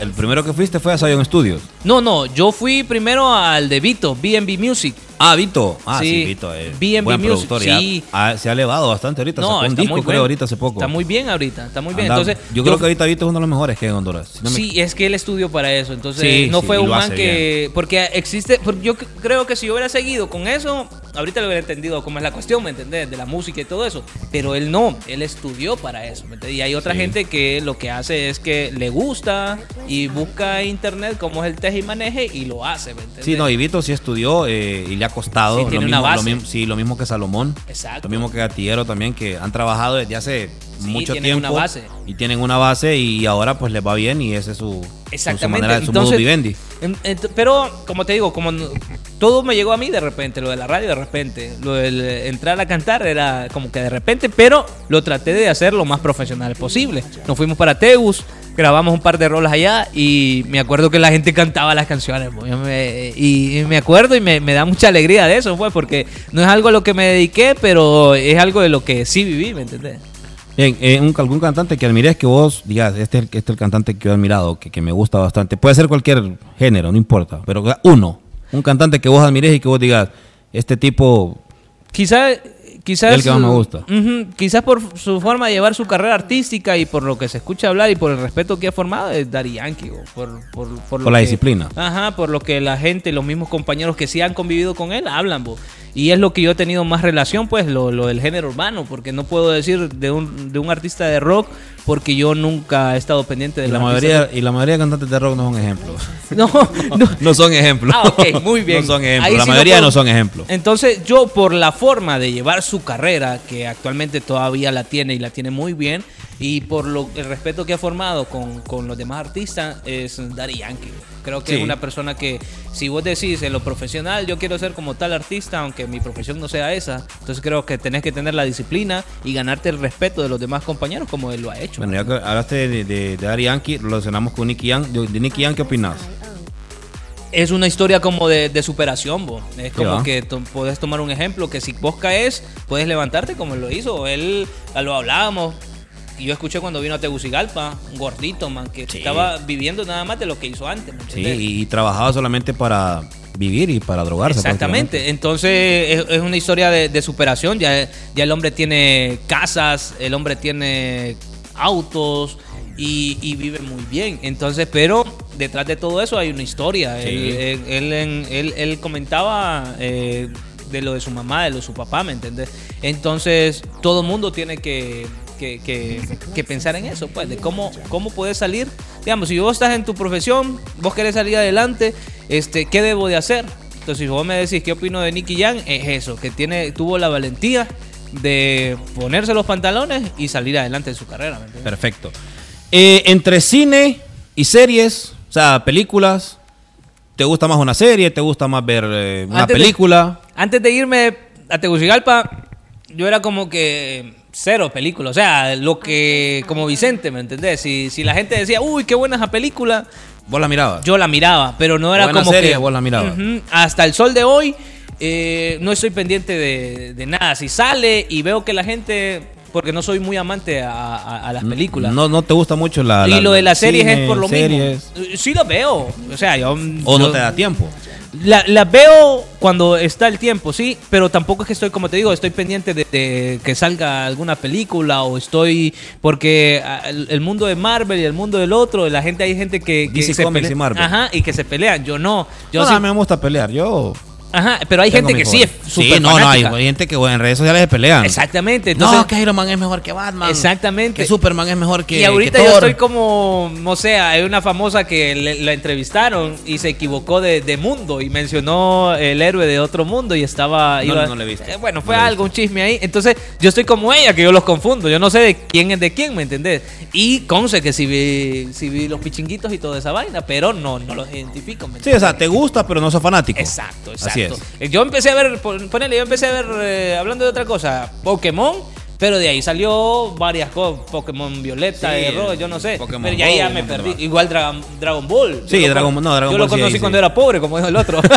El primero que fuiste fue a Zion Studios. No, no, yo fui primero al de Vito, BB Music. Ah, Vito. Ah, sí, Sí, Vito. Es B&B buen Music, productor. sí. Ah, se ha elevado bastante ahorita. No, Sacó un disco, muy creo, ahorita hace poco. Está muy bien ahorita, está muy bien. Anda- Entonces, yo creo que ahorita Vito es uno de los mejores que hay en Honduras. Si no me- Sí, es que él estudió para eso, entonces Sí, no fue un man que... Porque existe, porque yo creo que si yo hubiera seguido con eso, ahorita lo hubiera entendido cómo es la cuestión, ¿me entendés? De la música y todo eso. Pero él no, él estudió para eso, ¿me entendés? Y hay otra gente que lo que hace es que le gusta y busca en internet cómo es el teje y maneje y lo hace, ¿me entendés? Sí, no, y Vito sí estudió eh, y le ha costado. Sí, lo mismo, una lo mismo- sí, lo mismo que Salomón. Exacto. Lo mismo que Gatillero también, que han trabajado desde hace Sí, mucho tienen tiempo. una base. Y tienen una base y ahora pues les va bien y ese es su, su- su Exactamente. manera, su Entonces, modus vivendi. en- pero, como te digo, como todo me llegó a mí de repente, lo de la radio de repente, lo del eh, entrar a cantar era como que de repente, pero lo traté de hacer lo más profesional posible. Nos fuimos para Teus, grabamos un par de rolas allá y me acuerdo que la gente cantaba las canciones. pues, yo me- y, y me acuerdo y me, me da mucha alegría de eso, pues, porque no es algo a lo que me dediqué, pero es algo de lo que sí viví, ¿me entendés? Bien, algún cantante que admires que vos digas, este este es el cantante que yo he admirado, que, que me gusta bastante. Puede ser cualquier género, no importa, pero uno, un cantante que vos admires y que vos digas, este tipo, Quizás quizás El que más me gusta. Quizás por su forma de llevar su carrera artística y por lo que se escucha hablar y por el respeto que ha formado es Daddy Yankee o por, por, por, lo Por la que- disciplina. ajá por lo que la gente los mismos compañeros que sí han convivido con él hablan bo. y es lo que yo he tenido más relación pues lo, lo del género urbano porque no puedo decir de un, de un artista de rock porque yo nunca he estado pendiente de y la, mayoría, y la mayoría de cantantes de rock no son ejemplos. no no No son ejemplos. Ah, ok, muy bien. No son ejemplos. Ahí la sí mayoría puedo- no son ejemplos. Entonces, yo, por la forma de llevar su carrera, que actualmente todavía la tiene y la tiene muy bien, y por lo, el respeto que ha formado con, con los demás artistas, es Daddy Yankee. Creo que Sí. es una persona que, si vos decís en lo profesional, yo quiero ser como tal artista, aunque mi profesión no sea esa, entonces creo que tenés que tener la disciplina y ganarte el respeto de los demás compañeros, como él lo ha hecho. Bueno, ya que hablaste de, de, de Daddy Yankee, relacionamos con Nicky Young. De, de Nicky Young, ¿qué opinas? es una historia como de, de superación, bo. Es como que to- puedes tomar un ejemplo que si vos caes, puedes levantarte como él lo hizo. Él, lo hablábamos. Y yo escuché cuando vino a Tegucigalpa, un gordito, man, que Sí. estaba viviendo nada más de lo que hizo antes. ¿me Sí, entendés? y, y trabajaba solamente para vivir y para drogarse. Exactamente. Entonces es, es una historia de, de superación. Ya, ya el hombre tiene casas, el hombre tiene autos y, y vive muy bien. Entonces, pero detrás de todo eso hay una historia. Sí. Él, él, él él- él comentaba eh, de lo de su mamá, de lo de su papá, ¿me entiendes? Entonces, todo el mundo tiene que, que, que- que pensar en eso, pues, de cómo, cómo puedes salir. Digamos, si vos estás en tu profesión, vos querés salir adelante, este, ¿qué debo de hacer? Entonces, si vos me decís qué opino de Nicky Young, es eso, que tiene, tuvo la valentía de ponerse los pantalones y salir adelante en su carrera. Perfecto. Eh, entre cine y series, o sea, películas, ¿te gusta más una serie? ¿Te gusta más ver eh, una Antes de- película? Antes de irme a Tegucigalpa, yo era como que cero película. O sea, lo que, como Vicente, ¿me entendés? Si, si la gente decía, uy, qué buena esa película, ¿Vos la mirabas? yo la miraba, pero no era Buena como serie, que. vos la mirabas. Hasta el sol de hoy, eh, no estoy pendiente de, de nada. Si sale y veo que la gente. Porque no soy muy amante a, a- a las películas. No, no te gusta mucho la... y la- lo de la- las series es por lo series, mismo. Sí lo veo. O sea, yo. O no yo- te da tiempo. la, la veo cuando está el tiempo, sí, pero tampoco es que estoy, como te digo, estoy pendiente de, de que salga alguna película o estoy. Porque ah, el, el mundo de Marvel y el mundo del otro, la gente, hay gente que. que DC se Comics pelea- y Marvel. Ajá, y que se pelean. Yo no. Yo no, sí- a mí me gusta pelear. Yo... Ajá, pero hay tengo gente que sí es súper Sí, no, no, hay, gente que en redes sociales se pelean. Exactamente. Entonces, no, que Iron Man es mejor que Batman. Exactamente. Que Superman es mejor que y ahorita que yo estoy como, no sé, hay una famosa que le- la entrevistaron y se equivocó de, de mundo y mencionó el héroe de otro mundo y estaba... No, iba- no le he visto. Eh, bueno, No fue he algo, un chisme ahí. Entonces yo estoy como ella, que yo los confundo. Yo no sé de quién es de quién, ¿me entendés? Y conce que si vi, si vi los pichinguitos y toda esa vaina, pero no, no los identifico. ¿me Sí, o sea, te gusta, pero no sos fanático. Exacto, exacto. Así es. Eh, Yo empecé a ver, pon- ponele, yo empecé a ver, eh, hablando de otra cosa, Pokémon, pero de ahí salió varias cosas, Pokémon Violeta, Sí, rojo, yo no sé. Pokémon pero ya, ya me perdí. Igual Dragon, Dragon Ball. Sí, Yo lo Dragon- no, Dragon Yo Ball lo sí, conocí cuando sí. era pobre, como dijo el otro.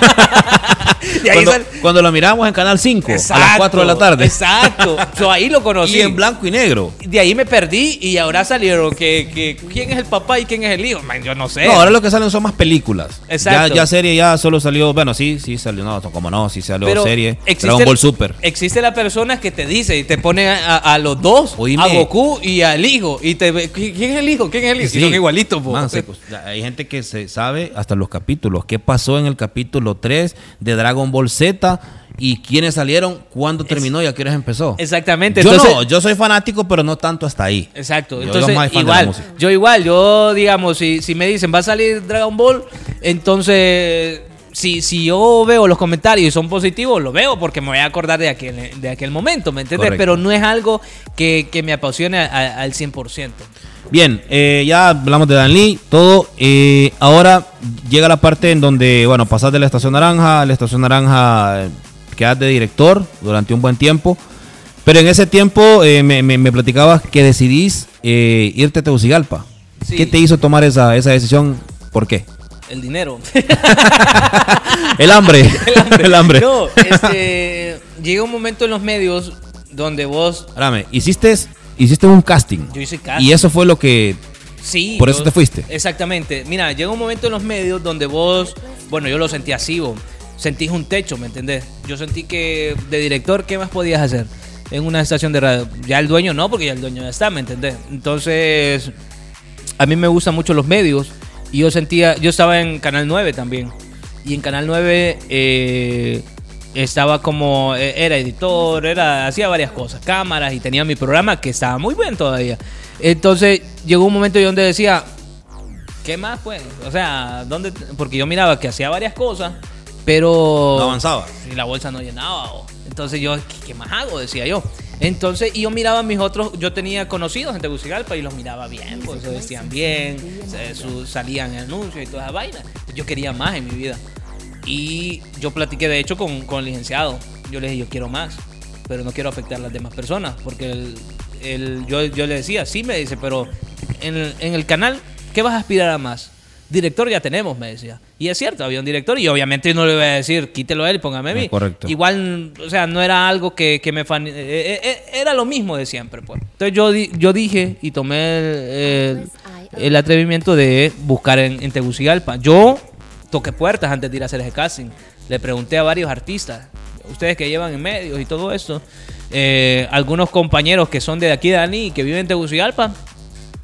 Cuando, sal- cuando lo miramos en Canal 5 a las Exacto, 4 de la tarde. Exacto. Yo ahí lo conocí. Y en blanco y negro. De ahí me perdí y ahora salieron que, que quién es el papá y quién es el hijo. Man, yo no sé. No, ahora lo que salen son más películas. Exacto. Ya, ya serie ya solo salió, bueno, sí, sí salió, no, como no, sí salió Pero serie. Dragon Ball Super. Existe la persona que te dice y te pone a, los dos, Oíme. a Goku y al hijo. Y te ¿quién es el hijo? ¿Quién es el hijo? Sí. Y son igualitos. Man, pues, hay gente que se sabe hasta los capítulos. ¿Qué pasó en el capítulo 3 de Dragon Ball Z? ¿Y quiénes salieron? ¿Cuándo terminó y a qué horas empezó? Exactamente. yo entonces, no, yo soy fanático, pero no tanto hasta ahí. Exacto, Yo- entonces igual, yo igual, yo digamos, si, si me dicen va a salir Dragon Ball, entonces si, si yo veo los comentarios y son positivos, lo veo porque me voy a acordar de aquel, de aquel momento, ¿me entiendes? Correcto. Pero no es algo que, que me apasione a- al 100%. Bien, eh, ya hablamos de Dan Lee, todo. eh, ahora llega la parte en donde, bueno, pasas de la Estación Naranja, la Estación Naranja eh, quedas de director durante un buen tiempo. Pero en ese tiempo eh, me, me- me platicabas que decidís eh, irte a Tegucigalpa. Sí. ¿Qué te hizo tomar esa, esa decisión? ¿Por qué? El dinero. El hambre. El hambre. No, este, llega un momento en los medios donde vos, Espérame, hiciste, hiciste un casting. yo hice casting. Y eso fue lo que... Sí. Por eso te fuiste. Exactamente. Mira, llega un momento en los medios donde vos, bueno, yo lo sentí así, vos, sentís un techo, ¿me entendés? Yo sentí que de director, ¿qué más podías hacer en una estación de radio? Ya el dueño no, porque ya el dueño ya está, ¿me entendés? Entonces, a mí me gustan mucho los medios y yo sentía, yo estaba en Canal 9 también. Y en Canal 9 eh, estaba como, eh, era editor, era, hacía varias cosas, cámaras y tenía mi programa que estaba muy bien todavía. Entonces llegó un momento donde decía, ¿qué más pues? O sea, ¿dónde? Porque yo miraba que hacía varias cosas, pero... No avanzaba. Y la bolsa no llenaba. Entonces yo, ¿qué, más hago? Decía yo. Entonces, y yo miraba a mis otros, yo tenía conocidos en Tegucigalpa y los miraba bien, pues se vestían bien, su- salían anuncios y toda esa vaina. Yo quería más en mi vida. Y yo platiqué de hecho con, con el licenciado. Yo le dije, yo quiero más, pero no quiero afectar a las demás personas. Porque el, el- yo, yo le decía, sí, me dice, pero en el, en el canal, ¿qué vas a aspirar a más? Director ya tenemos, me decía. Y es cierto, había un director y obviamente no le voy a decir, quítelo a él y póngame a mí. Ah, correcto. Igual, o sea, no era algo que, que me... fan- eh, eh, eh, era lo mismo de siempre, pues. Entonces yo, di- yo dije y tomé el, el- el atrevimiento de buscar en, en Tegucigalpa. Yo toqué puertas antes de ir a hacer ese casting. Le pregunté a varios artistas, ustedes que llevan en medios y todo esto, eh, algunos compañeros que son de aquí de Dani, que viven en Tegucigalpa,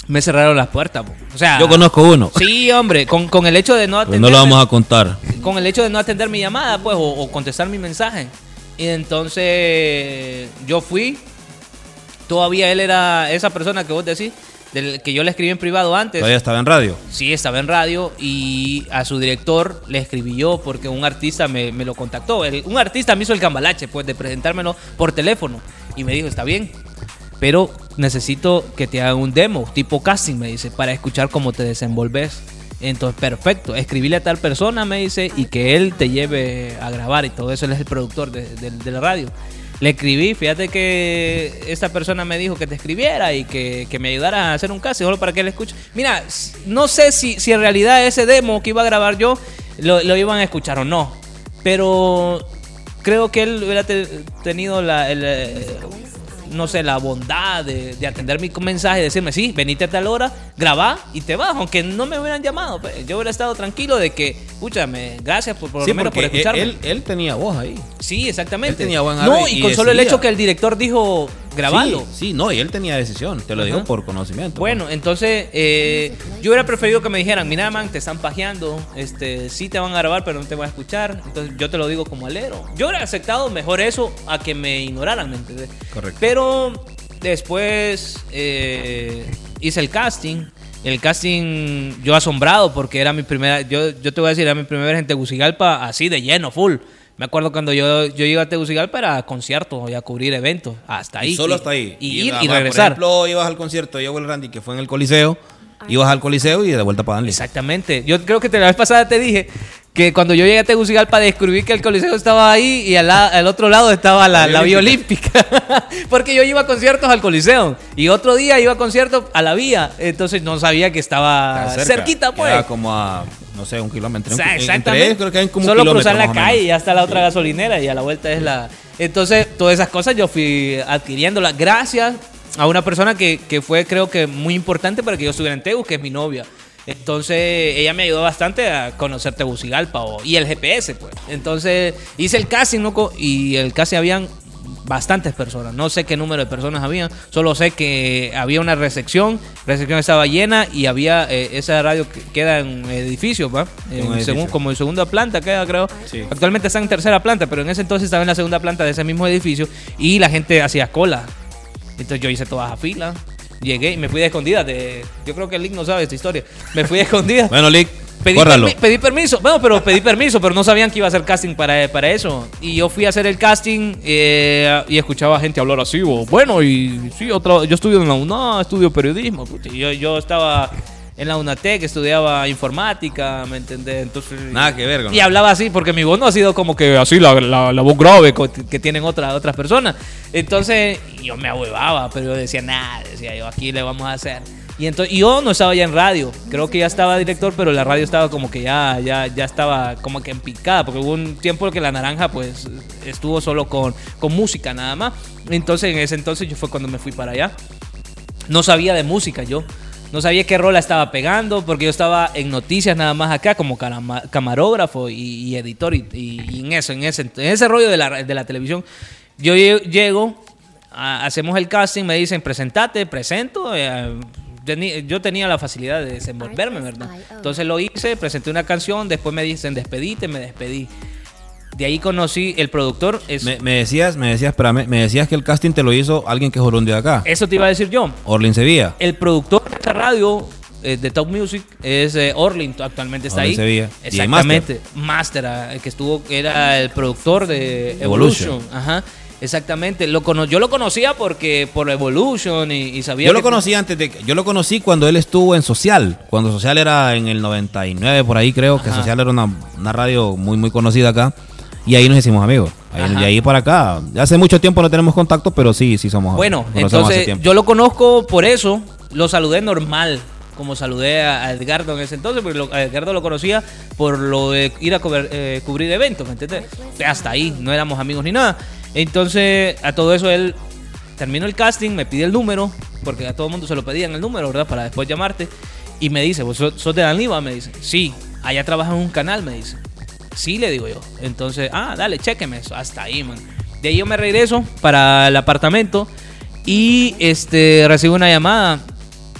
me cerraron las puertas. po. O sea, Yo conozco uno. Sí, hombre, con, con el hecho de no atender no lo vamos a contar. con el hecho de no atender mi llamada, pues, o, o contestar mi mensaje. Y entonces yo fui. Todavía él era esa persona que vos decís, del que yo le escribí en privado antes. Todavía estaba en radio. Sí, estaba en radio y a su director le escribí yo porque un artista me, me lo contactó. El- un artista me hizo el cambalache, pues, de presentármelo por teléfono. Y me dijo, está bien, pero necesito que te hagan un demo, tipo casting, me dice, para escuchar cómo te desenvolves. Entonces, perfecto, escribirle a tal persona, me dice, y que él te lleve a grabar y todo eso. Él es el productor de, la radio. Le escribí, fíjate que esta persona me dijo que te escribiera y que, me ayudara a hacer un casting, solo para que él escuche. Mira, no sé si, en realidad ese demo que iba a grabar yo lo, iban a escuchar o no, pero creo que él hubiera te- tenido la, eh, no sé, la bondad de, de atender mi mensaje y decirme, sí, venite a tal hora, grabá y te vas, aunque no me hubieran llamado. pues, yo hubiera estado tranquilo de que, escúchame, gracias por, por lo Sí, menos por escucharme. él, él tenía voz ahí. Sí, exactamente. Él tenía buen No, y y con solo el hecho que el director dijo, grabalo. Sí, sí, no, y él tenía decisión. Te lo digo Ajá. por conocimiento. Bueno, entonces eh, yo hubiera preferido que me dijeran, mira man, te están pajeando, este, sí te van a grabar, pero no te van a escuchar. Entonces yo te lo digo como alero. Yo hubiera aceptado mejor eso a que me ignoraran, ¿me entiendes? Correcto. Pero después eh, hice el casting. El casting, yo asombrado porque era mi primera, yo, yo te voy a decir, era mi primera vez en Tegucigalpa así de lleno, full. Me acuerdo cuando yo, yo iba a Tegucigalpa era conciertos y a cubrir eventos, hasta ahí. Y solo Y- hasta ahí. Y, ir ah, y Por regresar. ejemplo, ibas al concierto de Will Randy, que fue en el Coliseo. Ibas al Coliseo y de vuelta para Danley. Exactamente. Yo creo que la vez pasada te dije que cuando yo llegué a Tegucigalpa descubrí que el coliseo estaba ahí y al, la- al otro lado estaba la, la vía olímpica. Porque yo iba a conciertos al coliseo y otro día iba a conciertos a la vía. Entonces no sabía que estaba cerca. cerquita, pues. Quedaba como a no sé, un kilómetro. O sea, En- exactamente. Entre ellos creo que hay como un Solo cruzar la calle y ya está la otra gasolinera y a la vuelta es la... Entonces, todas esas cosas yo fui adquiriéndolas gracias a una persona que, que fue, creo que, muy importante para que yo estuviera en Tegus, que es mi novia. Entonces, ella me ayudó bastante a conocer Tegucigalpa o- y el GPS, pues. Entonces, hice el casting, loco, y el casting habían bastantes personas. No sé qué número de personas había, solo sé que había una recepción, la recepción estaba llena y había eh, esa radio que queda en edificios, ¿va? En edificio. como en segunda planta queda, creo. Sí. Actualmente está en tercera planta, pero en ese entonces estaba en la segunda planta de ese mismo edificio y la gente hacía cola. Entonces yo hice todas a fila. Llegué y me fui de escondida. De, yo creo que Lick no sabe esta historia. Me fui de escondida. Bueno, Lick, Pedí, permi- pedí permiso, bueno, pero pedí permiso, pero no sabían que iba a hacer casting para, para eso. Y yo fui a hacer el casting eh, y escuchaba gente hablar así, bueno, y sí, otro, yo estudio en la UNA, estudio periodismo. y yo, yo estaba en la UNATEC, estudiaba informática, ¿me entendés? Entonces, Nada que ver. Y hablaba así, porque mi voz no ha sido como que así, la, la, la voz grave que tienen otras otras personas. Entonces, yo me ahuevaba, pero yo decía, nada, decía yo, aquí le vamos a hacer. Y entonces, yo no estaba ya en radio, creo que ya estaba director, pero la radio estaba como que ya, ya, ya estaba como que en picada, porque hubo un tiempo que la naranja pues estuvo solo con, con música nada más. Entonces en ese entonces yo fue cuando me fui para allá. No sabía de música yo. No sabía qué rola estaba pegando, porque yo estaba en noticias nada más acá como camarógrafo y, y editor y, en eso, en ese, en ese rollo de la, de la televisión. Yo lle- llego, a- hacemos el casting, me dicen, presentate, presento. eh, yo tenía la facilidad de desenvolverme, ¿verdad? Entonces lo hice, presenté una canción, después me dicen, despedite, me despedí. De ahí conocí el productor. Es, Me, me decías, me decías, espérame, me decías que el casting te lo hizo alguien que es de acá. eso te iba a decir yo. Orlin Sevilla. El productor de esta radio eh, de Top Music es eh, Orlin, actualmente está Orlin ahí. Sevilla. Exactamente. Master, ah, que estuvo, era el productor de Evolution. Evolution. Ajá. Exactamente. Lo cono- yo lo conocía porque por Evolution y, y sabía Yo lo conocí antes de que- yo lo conocí cuando él estuvo en Social, cuando Social era en el 99 por ahí creo, que. Social era una, una radio muy muy conocida acá y ahí nos hicimos amigos. Ahí, de ahí para acá, hace mucho tiempo no tenemos contacto, pero sí, sí somos Bueno, entonces yo lo conozco por eso, lo saludé normal, como saludé a Edgardo en ese entonces, porque lo- a Edgardo lo conocía por lo de ir a cober- eh, cubrir eventos, ¿me entiendes? Hasta ahí, no éramos amigos ni nada. Entonces, a todo eso él terminó el casting, me pide el número, porque a todo el mundo se lo pedían el número, ¿verdad? Para después llamarte. Y me dice, ¿vos sos, sos de Daniva? Me dice, sí, allá trabaja en un canal, me dice. Sí, le digo yo. Entonces, ah, dale, chéqueme eso. Hasta ahí, man. De ahí yo me regreso para el apartamento y este recibo una llamada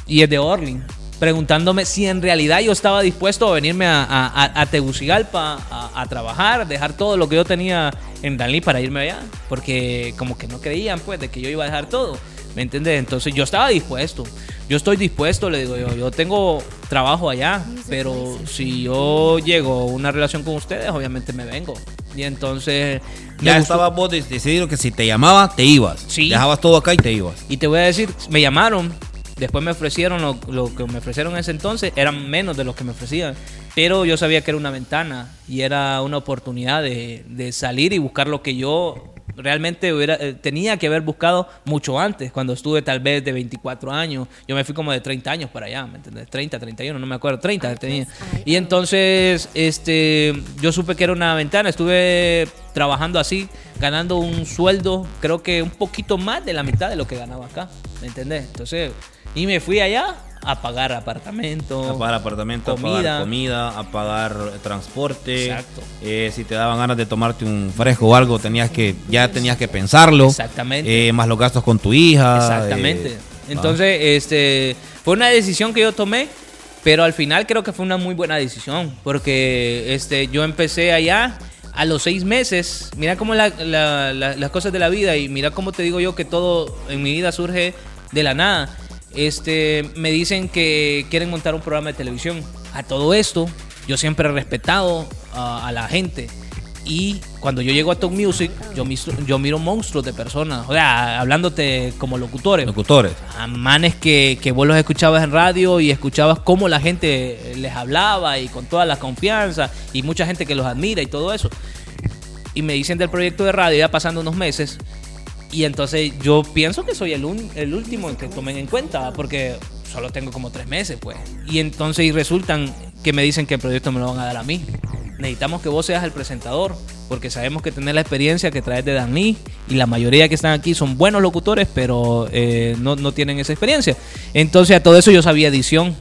y es de Orlin preguntándome si en realidad yo estaba dispuesto a venirme a, a, a- Tegucigalpa a, a trabajar, dejar todo lo que yo tenía en Danlí para irme allá, porque como que no creían pues de que yo iba a dejar todo, ¿me entiendes? Entonces yo estaba dispuesto, yo estoy dispuesto, le digo yo, yo tengo trabajo allá, pero si yo llego a una relación con ustedes, obviamente me vengo. Y entonces... ya estabas vos de- decidido que si te llamaba, te ibas. Sí. Dejabas todo acá y te ibas. Y te voy a decir, me llamaron, después me ofrecieron lo, lo que me ofrecieron en ese entonces, eran menos de lo que me ofrecían, pero yo sabía que era una ventana y era una oportunidad de, de salir y buscar lo que yo realmente hubiera, eh, tenía que haber buscado mucho antes, cuando estuve tal vez de 24 años, yo me fui como de 30 años para allá, ¿me entiendes? 30, 31, no me acuerdo, 30 tenía. Y entonces, este, yo supe que era una ventana, estuve trabajando así, ganando un sueldo, creo que un poquito más de la mitad de lo que ganaba acá, ¿me entendés? Entonces, y me fui allá a pagar apartamento, A pagar apartamento, a comida. pagar comida, a pagar transporte. Exacto. Eh, si te daban ganas de tomarte un fresco o algo, tenías que, ya tenías que pensarlo. Exactamente. Eh, más los gastos con tu hija. Exactamente. eh, Entonces, este, fue una decisión que yo tomé, pero al final creo que fue una muy buena decisión, porque este, yo empecé allá a los seis meses. Mira cómo la- la- la- las cosas de la vida y mira cómo te digo yo que todo en mi vida surge de la nada. Este, me dicen que quieren montar un programa de televisión. A todo esto, yo siempre he respetado a- a la gente. Y cuando yo llego a Talk Music, yo, mis- yo miro monstruos de personas. O sea, hablándote como locutores. Locutores. A manes que, que vos los escuchabas en radio y escuchabas cómo la gente les hablaba y con toda la confianza y mucha gente que los admira y todo eso. Y me dicen del proyecto de radio ya pasando unos meses y entonces yo pienso que soy el, un- el último en que tomen en cuenta porque solo tengo como tres meses pues. Y entonces y resultan que me dicen que el proyecto me lo van a dar a mí. Necesitamos que vos seas el presentador, porque sabemos que tenés la experiencia que traes de Dani y la mayoría que están aquí son buenos locutores, pero eh, no, no tienen esa experiencia. Entonces a todo eso yo sabía edición.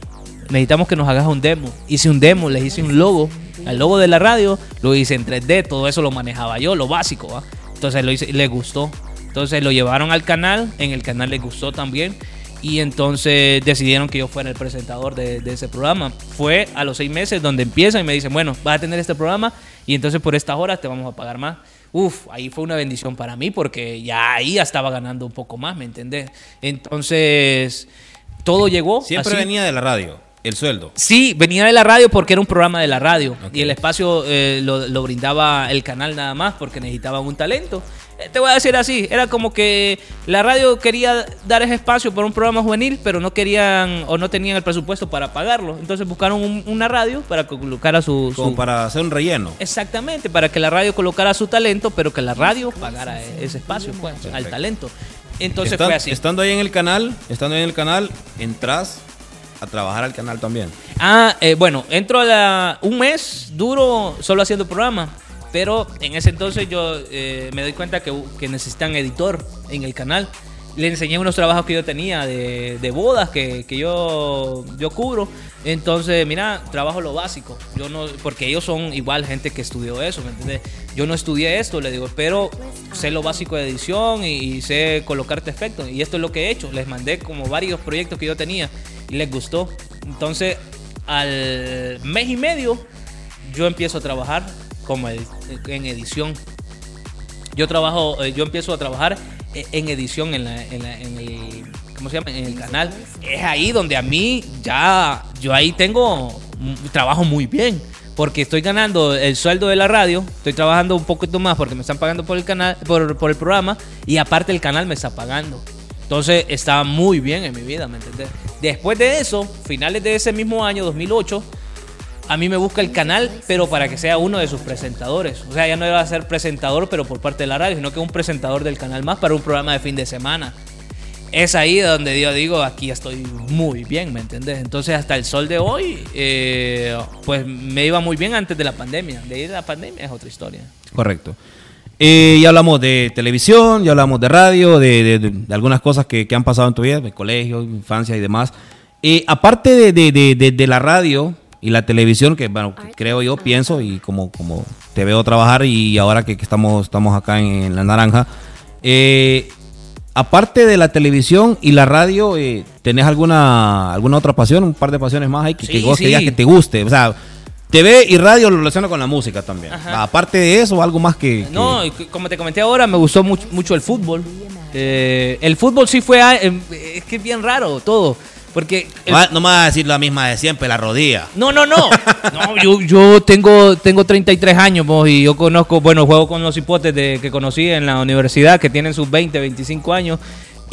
Necesitamos que nos hagas un demo. Hice un demo, les hice un logo. El logo de la radio lo hice en 3D, todo eso lo manejaba yo, lo básico. Entonces lo hice, les gustó. Entonces lo llevaron al canal, en el canal les gustó también. Y entonces decidieron que yo fuera el presentador de, de ese programa. Fue a los seis meses donde empiezan y me dicen, bueno, vas a tener este programa y entonces por estas horas te vamos a pagar más. Uf, ahí fue una bendición para mí porque ya ahí ya estaba ganando un poco más, ¿me entendés? Entonces, todo llegó. Siempre así. venía de la radio, el sueldo. Sí, venía de la radio porque era un programa de la radio y el espacio eh, lo, lo brindaba el canal nada más porque necesitaban un talento. Eh, Te voy a decir así, era como que la radio quería dar ese espacio para un programa juvenil, pero no querían o no tenían el presupuesto para pagarlo. Entonces buscaron un- una radio para que colocara su, Como su- para hacer un relleno. Exactamente, para que la radio colocara su talento, pero que la radio pagara ese espacio pues, al talento. Entonces fue así. Estando ahí en el canal, estando ahí en el canal, entras a trabajar al canal también. Ah, eh, bueno, entro a la, un mes duro solo haciendo programa. Pero en ese entonces yo eh, me doy cuenta que, que necesitan editor en el canal. Le enseñé unos trabajos que yo tenía de, de bodas que, que yo, yo cubro. Entonces, mira, trabajo lo básico. Yo no, porque ellos son igual gente que estudió eso, ¿me entiendes? Yo no estudié esto, le digo, pero sé lo básico de edición y, y sé colocarte efectos. Y esto es lo que he hecho. Les mandé como varios proyectos que yo tenía y les gustó. Entonces, al mes y medio, yo empiezo a trabajar como en edición. Yo trabajo, eh, yo empiezo a trabajar eh, en edición en, la, en, la- el, ¿cómo se llama? En el canal. Es ahí donde a mí ya, yo ahí tengo, trabajo muy bien. Porque estoy ganando el sueldo de la radio, estoy trabajando un poquito más porque me están pagando por el canal, por, por el programa, y aparte el canal me está pagando. Entonces estaba muy bien en mi vida, ¿me entendés? Después de eso, finales de ese mismo año, 2008, a mí me busca el canal, pero para que sea uno de sus presentadores. O sea, ya no iba a ser presentador, pero por parte de la radio, sino que un presentador del canal más para un programa de fin de semana. Es ahí donde yo digo, aquí estoy muy bien, ¿me entendés? Entonces, hasta el sol de hoy, eh, pues me iba muy bien antes de la pandemia. De ahí la pandemia es otra historia. Correcto. Eh, ya hablamos de televisión, ya hablamos de radio, de, de- algunas cosas que, que han pasado en tu vida, de colegio, infancia y demás. Eh, aparte de, de- de- de- de la radio y la televisión, que bueno, que creo yo, pienso, y como, como te veo trabajar y ahora que, que estamos, estamos acá en, en La Naranja, eh, aparte de la televisión y la radio, eh, ¿tenés alguna, alguna otra pasión, un par de pasiones más ahí que, que Sí, vos que sí. digas que te guste? O sea, TV y radio lo relaciono con la música también. Ajá. Aparte de eso, algo más que... que- No, como te comenté ahora, me gustó mucho, mucho el fútbol. Eh, el fútbol sí fue, a- em, es que es bien raro todo. Porque el- No me vas a decir la misma de siempre, la rodilla. No, no, no. No, yo, yo tengo, tengo 33 años y yo conozco, bueno, juego con los hipotes de, que conocí en la universidad que tienen sus 20, 25 años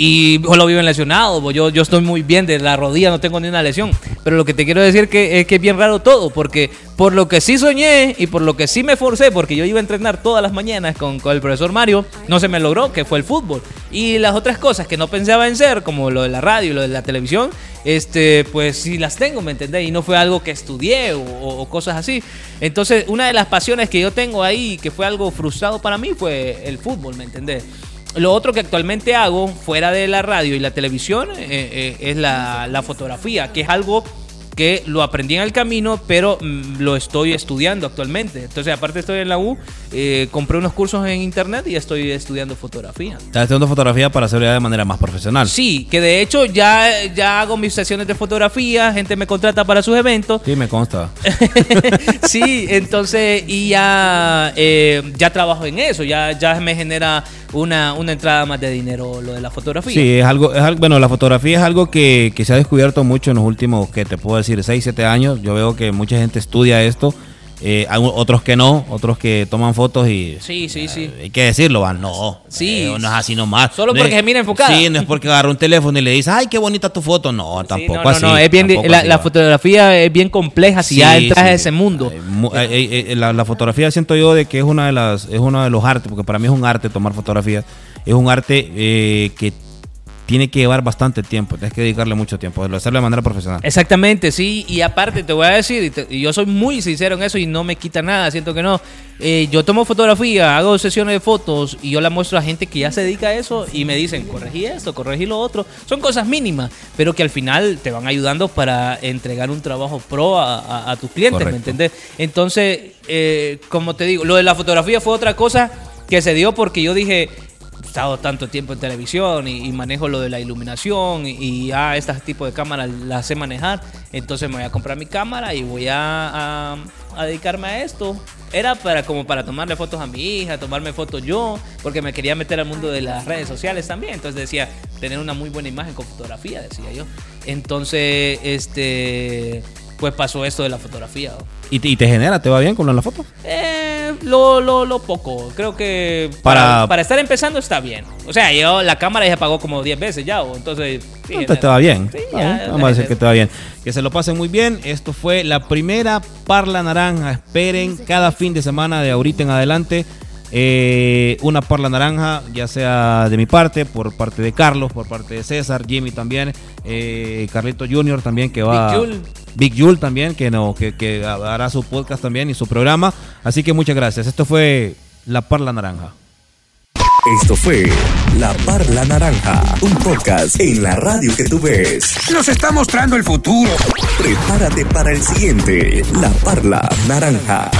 y solo viven lesionados. yo, yo estoy muy bien de la rodilla, no tengo ni una lesión. Pero lo que te quiero decir que, es que es bien raro todo, porque por lo que sí soñé y por lo que sí me forcé, porque yo iba a entrenar todas las mañanas con, con el profesor Mario, no se me logró, que fue el fútbol. Y las otras cosas que no pensaba en ser, como lo de la radio y lo de la televisión, este, pues sí las tengo, ¿me entendés? Y no fue algo que estudié o- o cosas así. Entonces, una de las pasiones que yo tengo ahí, que fue algo frustrado para mí, fue el fútbol, ¿me entendés? Lo otro que actualmente hago, fuera de la radio y la televisión, eh, eh, es la, la fotografía, que es algo lo aprendí en el camino, pero mm, lo estoy estudiando actualmente. Entonces, aparte estoy en la U, eh, compré unos cursos en internet y estoy estudiando fotografía. Estás estudiando fotografía para hacerlo de manera más profesional. Sí, que de hecho ya, ya hago mis sesiones de fotografía, gente me contrata para sus eventos. Sí, me consta. sí, entonces, y ya, eh, ya trabajo en eso, ya, ya me genera una, una entrada más de dinero lo de la fotografía. Sí, es algo, es algo, bueno, la fotografía es algo que, que se ha descubierto mucho en los últimos, que te puedo decir, 6, 7 años. Yo veo que mucha gente estudia esto, eh, hay otros que no, otros que toman fotos y... Sí, sí, sí. Hay que decirlo, van, no. Sí. eh, no es así nomás. Solo No porque es- se mira enfocada. Sí, no es porque agarra un teléfono y le dice, ay, qué bonita tu foto. No, tampoco no, no, así. no, es bien, la, así la fotografía es bien compleja si ya entras sí. a ese mundo. Eh, eh, eh, la, la fotografía siento yo de que es una de las es uno de los artes porque para mí es un arte tomar fotografías es un arte eh, que tiene que llevar bastante tiempo, tienes que dedicarle mucho tiempo, hacerlo de manera profesional. Exactamente, sí, y aparte te voy a decir, y, te- y yo soy muy sincero en eso y no me quita nada, siento que no. Eh, yo tomo fotografía, hago sesiones de fotos y yo la muestro a gente que ya se dedica a eso y me dicen, corregí esto, corregí lo otro. Son cosas mínimas, pero que al final te van ayudando para entregar un trabajo pro a, a- a tus clientes, ¿me entendés? Entonces, eh, como te digo, lo de la fotografía fue otra cosa que se dio porque yo dije, estado tanto tiempo en televisión y, manejo lo de la iluminación y, y ya este tipo de cámaras las sé manejar, entonces me voy a comprar mi cámara y voy a, a- a dedicarme a esto. Era para como para tomarle fotos a mi hija, tomarme fotos yo, porque me quería meter al mundo de las redes sociales también. Entonces decía, tener una muy buena imagen con fotografía, decía yo. Entonces, este, pues pasó esto de la fotografía. ¿Y te, y te genera, te va bien con la foto? Eh, lo, lo, lo poco. Creo que Para- para, para estar empezando está bien. O sea, yo la cámara ya pagó como 10 veces ya. o Entonces, sí, Entonces te va bien. Sí, Ah, ya, Vamos a decir que te va bien. Que se lo pasen muy bien. Esto fue la primera Parla Naranja. Esperen cada fin de semana de ahorita en adelante. Eh, una Parla Naranja, ya sea de mi parte, por parte de Carlos, por parte de César, Jimmy también, eh, Carlito Junior también que va... Big Jul. Big Jul también, que, no, que, que hará su podcast también y su programa. Así que muchas gracias. Esto fue La Parla Naranja. Esto fue La Parla Naranja, un podcast en la radio que tú ves. Nos está mostrando el futuro. Prepárate para el siguiente, La Parla Naranja.